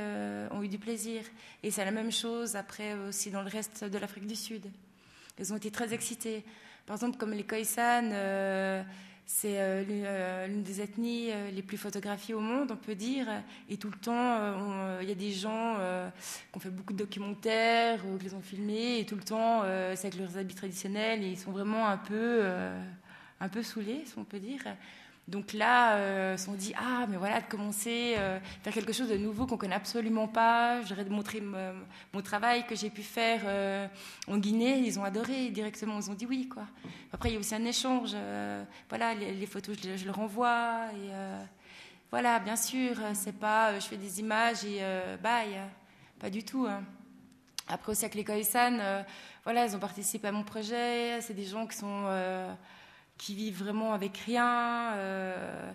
ont eu du plaisir. Et c'est la même chose après aussi dans le reste de l'Afrique du Sud. Ils ont été très excités. Par exemple, comme les Khoisan, c'est euh, euh, l'une des ethnies euh, les plus photographiées au monde, on peut dire. Et tout le temps, il y a des gens qui ont fait beaucoup de documentaires, qui les ont filmés, et tout le temps, c'est avec leurs habits traditionnels, et ils sont vraiment un peu, un peu saoulés, si on peut dire. Donc là, euh, sont dit ah mais voilà de commencer euh, faire quelque chose de nouveau qu'on connaît absolument pas. J'aurais de montrer mon travail que j'ai pu faire euh, en Guinée. Ils ont adoré directement. Ils ont dit oui quoi. Après il y a aussi un échange. voilà les, photos je, je, le renvoie et voilà bien sûr c'est pas je fais des images et bye pas du tout. Hein. Après aussi avec les Khoisan, voilà ils ont participé à mon projet. C'est des gens qui sont qui vivent vraiment avec rien. Euh,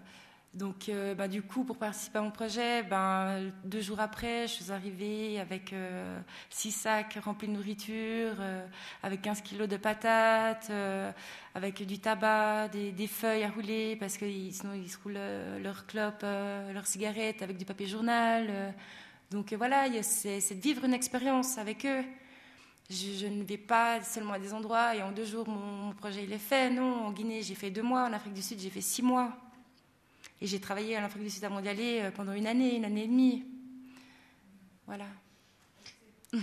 donc, euh, bah, du coup, pour participer à mon projet, ben, deux jours après, je suis arrivée avec euh, six sacs remplis de nourriture, avec 15 kilos de patates, avec du tabac, des, feuilles à rouler, parce que sinon ils se roulent leurs clopes, leurs cigarettes avec du papier journal. donc voilà, c'est de vivre une expérience avec eux. Je, ne vais pas seulement à des endroits et en deux jours mon, projet il est fait. Non, en Guinée j'ai fait deux mois, en Afrique du Sud j'ai fait six mois. Et j'ai travaillé à l'Afrique du Sud à Mondialé euh, pendant une année, une année et demie. Voilà.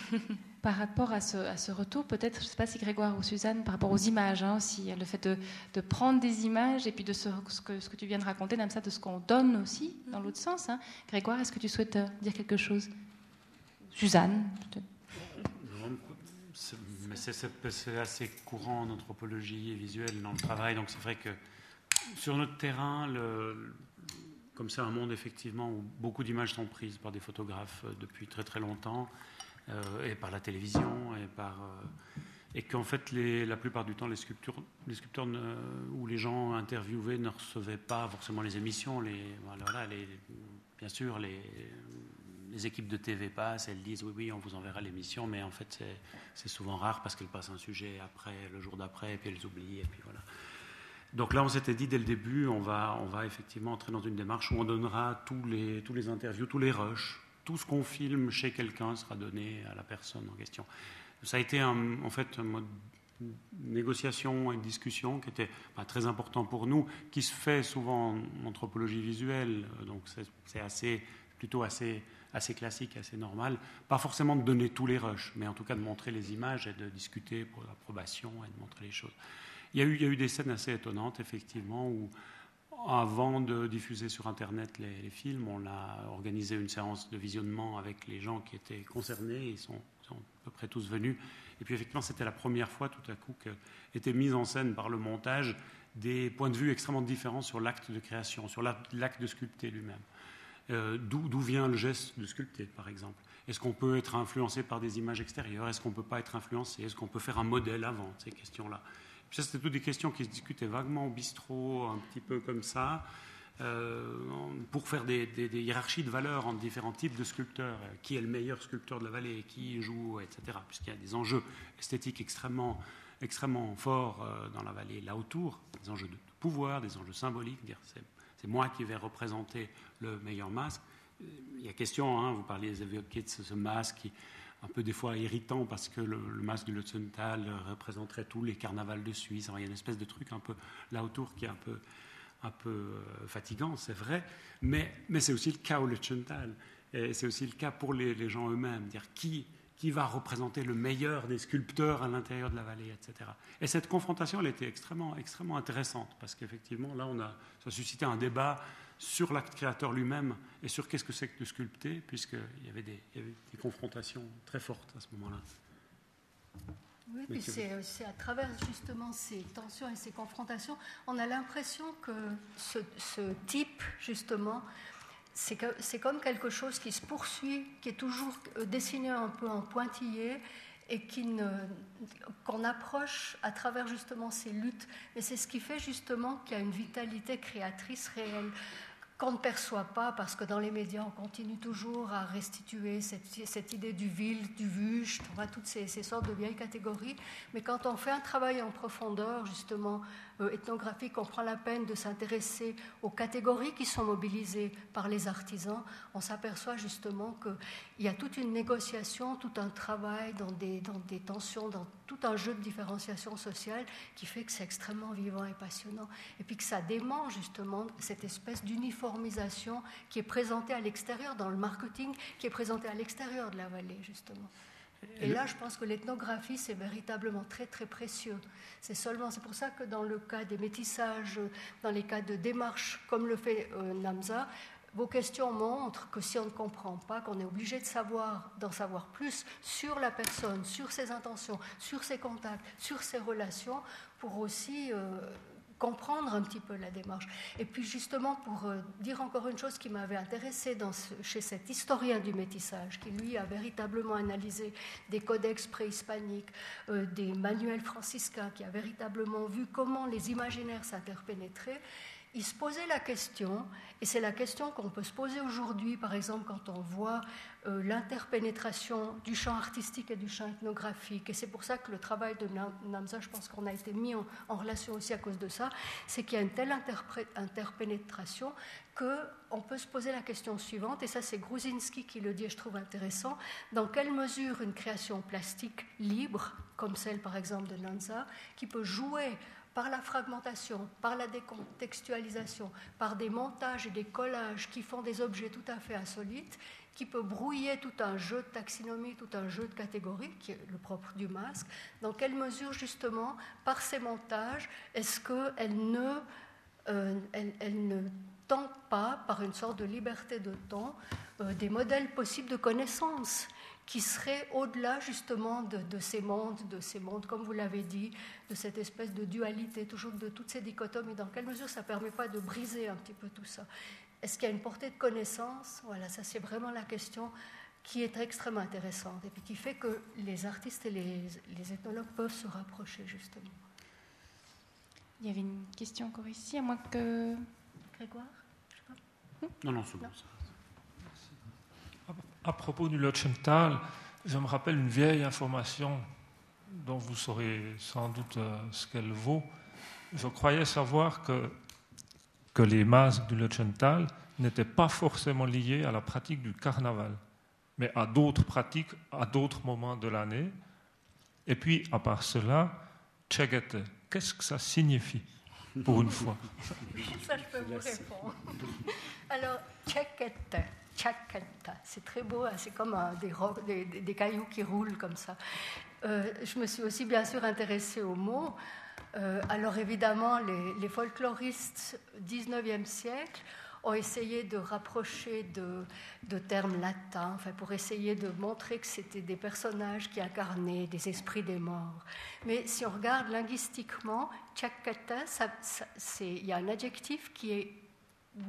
par rapport à ce, retour, peut-être, je ne sais pas si Grégoire ou Suzanne, par rapport aux images hein, aussi, le fait de, prendre des images et puis de ce, que, ce que tu viens de raconter, même ça, de ce qu'on donne aussi, dans l'autre sens. Hein. Grégoire, est-ce que tu souhaites euh, dire quelque chose? Suzanne mais c'est assez courant en anthropologie et visuelle dans le travail. Donc c'est vrai que sur notre terrain, le, comme c'est un monde effectivement où beaucoup d'images sont prises par des photographes euh, depuis très très longtemps, euh, et par la télévision, et par euh, et qu'en fait la plupart du temps les sculptures, les sculpteurs ou les gens interviewés ne recevaient pas forcément les émissions. Les, voilà, les, bien sûr les les équipes de TV passent, elles disent oui, oui, on vous enverra l'émission, mais en fait, c'est souvent rare parce qu'elles passent un sujet après, le jour d'après, et puis elles oublient, et puis voilà. Donc là, on s'était dit dès le début, on va, on va effectivement entrer dans une démarche où on donnera tous les, tous les interviews, tous les rushs, tout ce qu'on filme chez quelqu'un sera donné à la personne en question. Ça a été en fait un mode négociation, une discussion qui était très important pour nous, qui se fait souvent en anthropologie visuelle, donc c'est assez, plutôt assez, assez classique, assez normal. Pas forcément de donner tous les rushs, mais en tout cas de montrer les images et de discuter pour l'approbation et de montrer les choses. Il y, a eu, des scènes assez étonnantes, effectivement, où avant de diffuser sur Internet les, films, on a organisé une séance de visionnement avec les gens qui étaient concernés. Ils sont, à peu près tous venus. Et puis effectivement, c'était la première fois tout à coup qu'étaient mises en scène par le montage des points de vue extrêmement différents sur l'acte de création, sur l'acte de sculpter lui-même. Euh, D'où vient le geste de sculpter, par exemple? Est-ce qu'on peut être influencé par des images extérieures? Est-ce qu'on ne peut pas être influencé? Est-ce qu'on peut faire un modèle avant Ces questions-là? Ça, c'était toutes des questions qui se discutaient vaguement au bistrot, un petit peu comme ça. Euh, pour faire des, hiérarchies de valeurs entre différents types de sculpteurs, euh, qui est le meilleur sculpteur de la vallée, qui joue, etc. Puisqu'il y a des enjeux esthétiques extrêmement, extrêmement forts dans la vallée là autour, des enjeux de pouvoir, des enjeux symboliques, dire c'est moi qui vais représenter le meilleur masque. Il y a question, hein, vous parliez évoqué de ce, masque qui un peu des fois irritant parce que le, masque du Lutzental représenterait tous les carnavals de Suisse. Il y a une espèce de truc un peu là autour qui est un peu euh, fatigant, c'est vrai, mais, c'est aussi le cas au Lutschenthal. Et c'est aussi le cas pour les, les gens eux-mêmes, dire qui, qui va représenter le meilleur des sculpteurs à l'intérieur de la vallée, etc. Et cette confrontation, elle était extrêmement, extrêmement intéressante, parce qu'effectivement, là, on a, ça a suscité un débat sur l'acte créateur lui-même et sur qu'est-ce que c'est que de sculpter, puisqu'il y, avait des, il y avait des confrontations très fortes à ce moment-là. Oui, puis c'est à travers justement ces tensions et ces confrontations, on a l'impression que ce, ce, type, justement, c'est comme quelque chose qui se poursuit, qui est toujours dessiné un peu en pointillé et qu'on approche à travers justement ces luttes. Et c'est ce qui fait justement qu'il y a une vitalité créatrice réelle qu'on ne perçoit pas parce que dans les médias, on continue toujours à restituer cette, idée du vil, du vuche, toutes ces, ces, sortes de vieilles catégories. Mais quand on fait un travail en profondeur, justement, euh, ethnographique, on prend la peine de s'intéresser aux catégories qui sont mobilisées par les artisans, on s'aperçoit justement qu'il y a toute une négociation, tout un travail dans des, dans des tensions, dans tout un jeu de différenciation sociale qui fait que c'est extrêmement vivant et passionnant. Et puis que ça dément justement cette espèce d'uniformisation qui est présentée à l'extérieur dans le marketing, qui est présentée à l'extérieur de la vallée, justement. Et là, je pense que l'ethnographie, c'est véritablement très, très précieux. C'est seulement, c'est pour ça que dans le cas des métissages, dans les cas de démarches, comme le fait euh, Namza, vos questions montrent que si on ne comprend pas, qu'on est obligé de savoir, d'en savoir plus sur la personne, sur ses intentions, sur ses contacts, sur ses relations, pour aussi euh, comprendre un petit peu la démarche. Et puis justement, pour euh, dire encore une chose qui m'avait intéressée chez cet historien du métissage, qui lui a véritablement analysé des codex préhispaniques, euh, des manuels franciscains, qui a véritablement vu comment les imaginaires s'interpénétraient, il se posait la question, et c'est la question qu'on peut se poser aujourd'hui, par exemple, quand on voit euh, l'interpénétration du champ artistique et du champ ethnographique. Et c'est pour ça que le travail de Namza, je pense qu'on a été mis en, relation aussi à cause de ça, c'est qu'il y a une telle interpénétration qu'on peut se poser la question suivante, et ça c'est Gruzinski qui le dit, et je trouve intéressant, dans quelle mesure une création plastique libre, comme celle par exemple de Namza, qui peut jouer par la fragmentation, par la décontextualisation, par des montages et des collages qui font des objets tout à fait insolites, qui peut brouiller tout un jeu de taxinomie, tout un jeu de catégories, qui est le propre du masque, dans quelle mesure justement, par ces montages, est-ce qu'elle ne, euh, elle, ne tente pas, par une sorte de liberté de temps, euh, des modèles possibles de connaissance qui serait au-delà justement de, de, ces mondes, de ces mondes, comme vous l'avez dit, de cette espèce de dualité, toujours de toutes ces dichotomies? Dans quelle mesure ça ne permet pas de briser un petit peu tout ça? Est-ce qu'il y a une portée de connaissance? Voilà, ça c'est vraiment la question qui est extrêmement intéressante et puis qui fait que les artistes et les, les ethnologues peuvent se rapprocher justement. Il y avait une question encore ici, à moins que... Grégoire Non, non, c'est bon. À propos du Lotchental, je me rappelle une vieille information dont vous saurez sans doute euh, ce qu'elle vaut. je croyais savoir que, que les masques du Lutschenthal n'étaient pas forcément liés à la pratique du carnaval, mais à d'autres pratiques, à d'autres moments de l'année. Et puis, à part cela, Tchegete, qu'est-ce que ça signifie pour une fois? Ça, je peux vous répondre. Alors, Tchegete, c'est très beau, hein, c'est comme euh, des cailloux qui roulent comme ça. Euh, je me suis aussi bien sûr intéressée aux mots. Euh, alors évidemment, les, folkloristes 19e siècle ont essayé de rapprocher de, termes latins, enfin, pour essayer de montrer que c'était des personnages qui incarnaient des esprits des morts. Mais si on regarde linguistiquement, c'est- il y a un adjectif qui est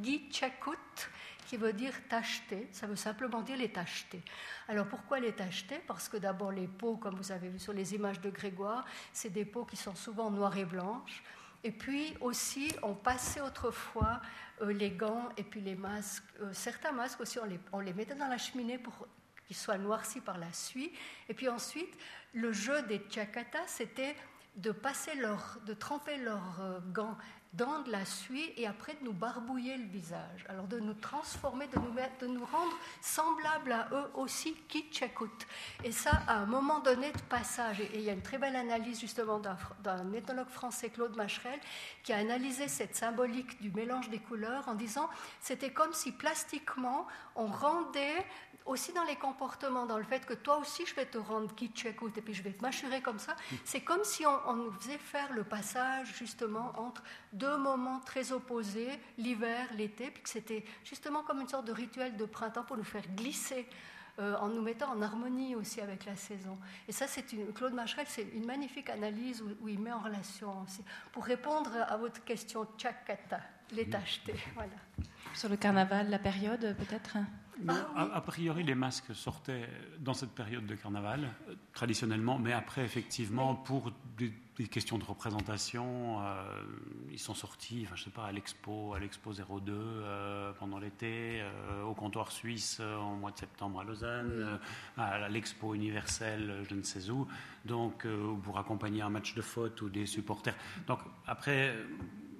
Gichakut, qui veut dire tacheter. Ça veut simplement dire les tacheter. Alors pourquoi les tacheter? Parce que d'abord les peaux, comme vous avez vu sur les images de Grégoire, c'est des peaux qui sont souvent noires et blanches. Et puis aussi, on passait autrefois euh, les gants et puis les masques. Euh, certains masques aussi, on les, mettait dans la cheminée pour qu'ils soient noircis par la suie. Et puis ensuite, le jeu des tchakata, c'était de passer leur, de tremper leurs euh, gants dans de la suie et après de nous barbouiller le visage. Alors de nous transformer, de nous, mettre- de nous rendre semblables à eux aussi qui tchèquent. Et ça, à un moment donné de passage, et il y a une très belle analyse justement d'un ethnologue français, Claude Macherel, qui a analysé cette symbolique du mélange des couleurs en disant c'était comme si plastiquement on rendait aussi dans les comportements, dans le fait que toi aussi je vais te rendre qui tu écoutes et puis je vais te m'assurer comme ça, c'est comme si on, on nous faisait faire le passage justement entre deux moments très opposés, l'hiver, l'été, puis que c'était justement comme une sorte de rituel de printemps pour nous faire glisser. euh, en nous mettant en harmonie aussi avec la saison. Et ça, c'est une, Claude Macherel, c'est une magnifique analyse où, où il met en relation aussi. Pour répondre à votre question, tchakata, les tachetés, voilà. Sur le carnaval, la période peut-être? A, a priori, les masques sortaient dans cette période de carnaval, euh, traditionnellement, mais après, effectivement, pour des, des questions de représentation, euh, ils sont sortis, enfin, je sais pas, à l'Expo, à l'Expo 02 euh, pendant l'été, euh, au comptoir suisse en mois de septembre à Lausanne, à l'Expo universelle, je ne sais où, donc pour accompagner un match de foot ou des supporters. Donc après,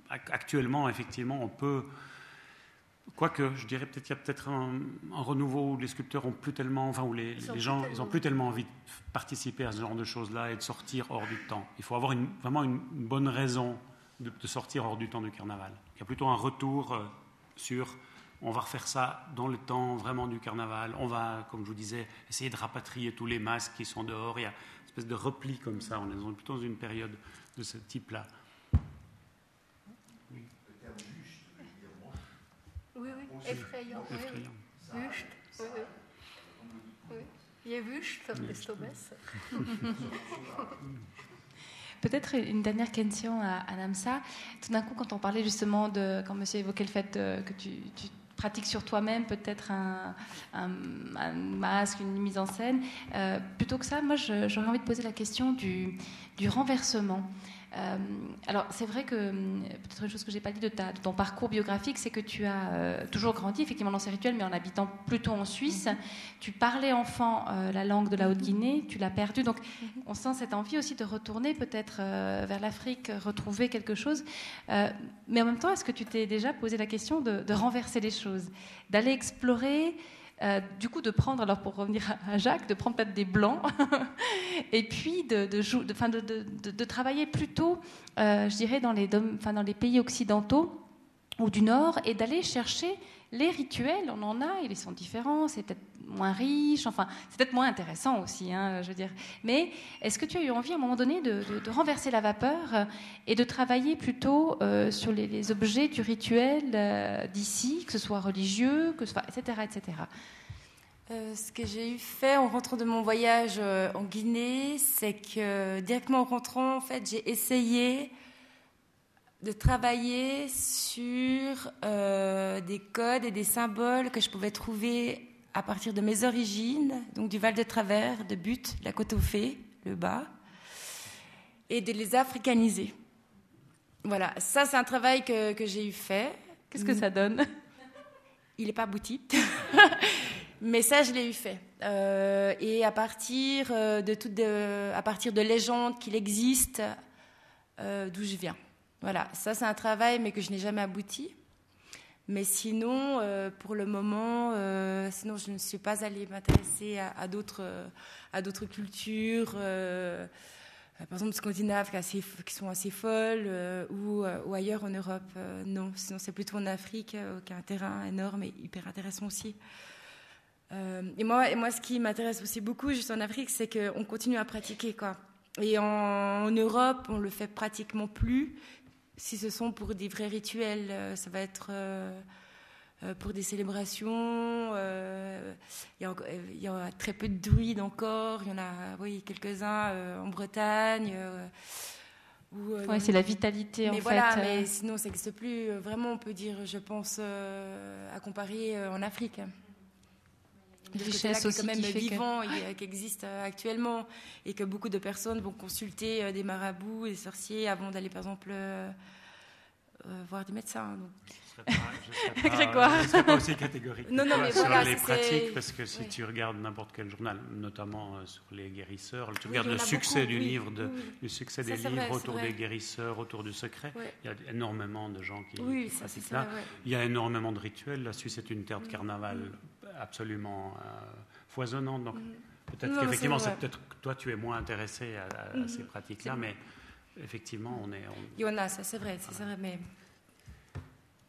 ac- actuellement, effectivement, on peut Quoique, je dirais peut-être qu'il y a peut-être un, un renouveau où les sculpteurs ont plus tellement, enfin où les, gens, ils ont plus tellement envie de participer à ce genre de choses-là et de sortir hors du temps. Il faut avoir une- vraiment une, une bonne raison de, de sortir hors du temps du carnaval. Il y a plutôt un retour euh, sur, on va refaire ça dans le temps vraiment du carnaval. On va, comme je vous disais, essayer de rapatrier tous les masques qui sont dehors. Il y a une espèce de repli comme ça. On est plutôt dans une période de ce type-là. Oui, oui, effrayant. oui, oui. Effrayant. Wüst, oui, oui. Oui. Je wüst, bist du besser. Peut-être une dernière question à, à Namsa. Tout d'un coup, quand on parlait justement de, quand monsieur évoquait le fait euh, que tu, tu pratiques sur toi-même peut-être un, un- un masque, une mise en scène, euh, plutôt que ça, moi j'aurais envie de poser la question du, du renversement. Euh, alors c'est vrai que hum, peut-être une chose que j'ai pas dit de, ta- de ton parcours biographique, c'est que tu as euh, toujours grandi effectivement dans ces rituels, mais en habitant plutôt en Suisse. Tu parlais enfant euh, la langue de la Haute-Guinée, tu l'as perdue, donc on sent cette envie aussi de retourner peut-être vers l'Afrique, retrouver quelque chose. Mais en même temps, est-ce que tu t'es déjà posé la question de, de renverser les choses, d'aller explorer euh, du coup, de prendre, alors pour revenir à Jacques, de prendre peut-être des blancs, et puis de, travailler plutôt, euh, je dirais, dans les pays occidentaux ou du Nord, et d'aller chercher les rituels. On en a, ils sont différents, c'est peut-être moins riche, enfin, c'est peut-être moins intéressant aussi, hein, je veux dire. Mais est-ce que tu as eu envie à un moment donné de, renverser la vapeur euh, et de travailler plutôt euh, sur les, objets du rituel euh, d'ici, que ce soit religieux, que ce soit, etc., etc. Ce que j'ai eu fait en rentrant de mon voyage en Guinée, c'est que directement en rentrant, en fait, j'ai essayé de travailler sur euh, des codes et des symboles que je pouvais trouver à partir de mes origines, donc du Val de Travers, de Butte, la côte aux Fées, le bas, et de les africaniser. Voilà, ça c'est un travail que, que j'ai eu fait. Qu'est-ce que ça donne? Il n'est pas abouti. Mais ça, je l'ai eu fait. Euh, et à partir euh, de toutes de- à partir de légendes qu'il existe, euh, d'où je viens. Voilà, ça c'est un travail, mais que je n'ai jamais abouti. Mais sinon, euh, pour le moment, euh, sinon je ne suis pas allée m'intéresser à, d'autres, à d'autres cultures, euh, par exemple scandinaves qui, sont assez folles, euh, ou, euh, ailleurs en Europe. euh, non, sinon c'est plutôt en Afrique, euh, qui a un terrain énorme et hyper intéressant aussi. Euh, et, moi, et moi, ce qui m'intéresse aussi beaucoup, juste en Afrique, c'est qu'on continue à pratiquer. Quoi. Et en, en Europe, on le fait pratiquement plus. Si ce sont pour des vrais rituels, euh, ça va être euh, euh, pour des célébrations. Il y, a encore- il y a très peu de druides encore. Il y en a, oui, quelques-uns en Bretagne. Ouais, c'est la vitalité, en mais voilà, fait, mais sinon, ça n'existe plus. Vraiment, on peut dire, je pense, à comparer en Afrique. De Richesse aussi quand même qui que- et, euh, qui existe euh, actuellement, et que beaucoup de personnes vont consulter euh, des marabouts, des sorciers, avant d'aller, par exemple, euh, voir des médecins. donc. Je serais pas- ne serais pas aussi catégorique Non, non, mais sur voilà, les pratiques, parce que si oui. tu regardes n'importe quel journal, notamment euh, sur les guérisseurs, tu Oui, regardes le a succès beaucoup, du oui, livre, de, du succès Ça, des livres vrai, autour vrai. des guérisseurs, autour du secret. Il y a énormément de gens qui, Oui, qui ça, c'est pratiquent ça, là. ouais. Il y a énormément de rituels. La Suisse est une terre de Mm. carnaval absolument euh, foisonnante. Donc Mm. peut-être qu'effectivement, c'est vrai. peut-être que toi, tu es moins intéressé à, ces pratiques-là, mais effectivement, on est. on- ça c'est vrai, c'est vrai, mais.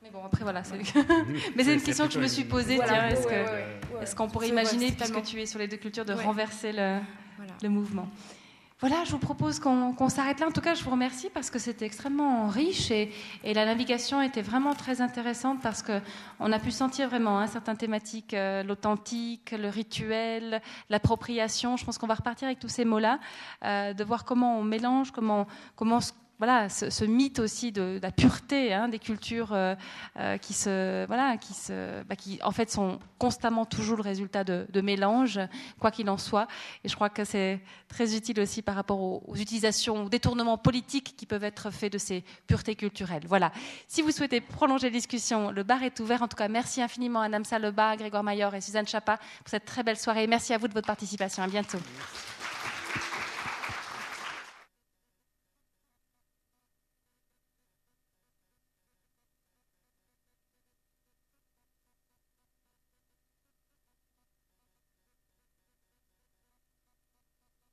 Mais bon, après, voilà. c'est- Ouais. Mais c'est une question que je me suis posée. Voilà, tiens, est-ce ouais, ouais, ouais, qu'on pourrait imaginer, puisque tu es sur les deux cultures, de Ouais. renverser le, Voilà. le mouvement? Voilà, je vous propose qu'on qu'on s'arrête là. En tout cas, je vous remercie parce que c'était extrêmement riche et, la navigation était vraiment très intéressante parce que on a pu sentir vraiment hein, certaines thématiques, euh, l'authentique, le rituel, l'appropriation. Je pense qu'on va repartir avec tous ces mots-là, euh, de voir comment on mélange, comment, comment ce- voilà, ce, mythe aussi de, la pureté hein, des cultures euh, euh, qui, se, voilà, qui, se, bah, qui, en fait, sont constamment toujours le résultat de, de mélange, quoi qu'il en soit. Et je crois que c'est très utile aussi par rapport aux, aux utilisations, aux détournements politiques qui peuvent être faits de ces puretés culturelles. Voilà. Si vous souhaitez prolonger la discussion, le bar est ouvert. En tout cas, merci infiniment à Namsa Lebas, Grégoire Mayor et Suzanne Chapa pour cette très belle soirée. Merci à vous de votre participation. À bientôt.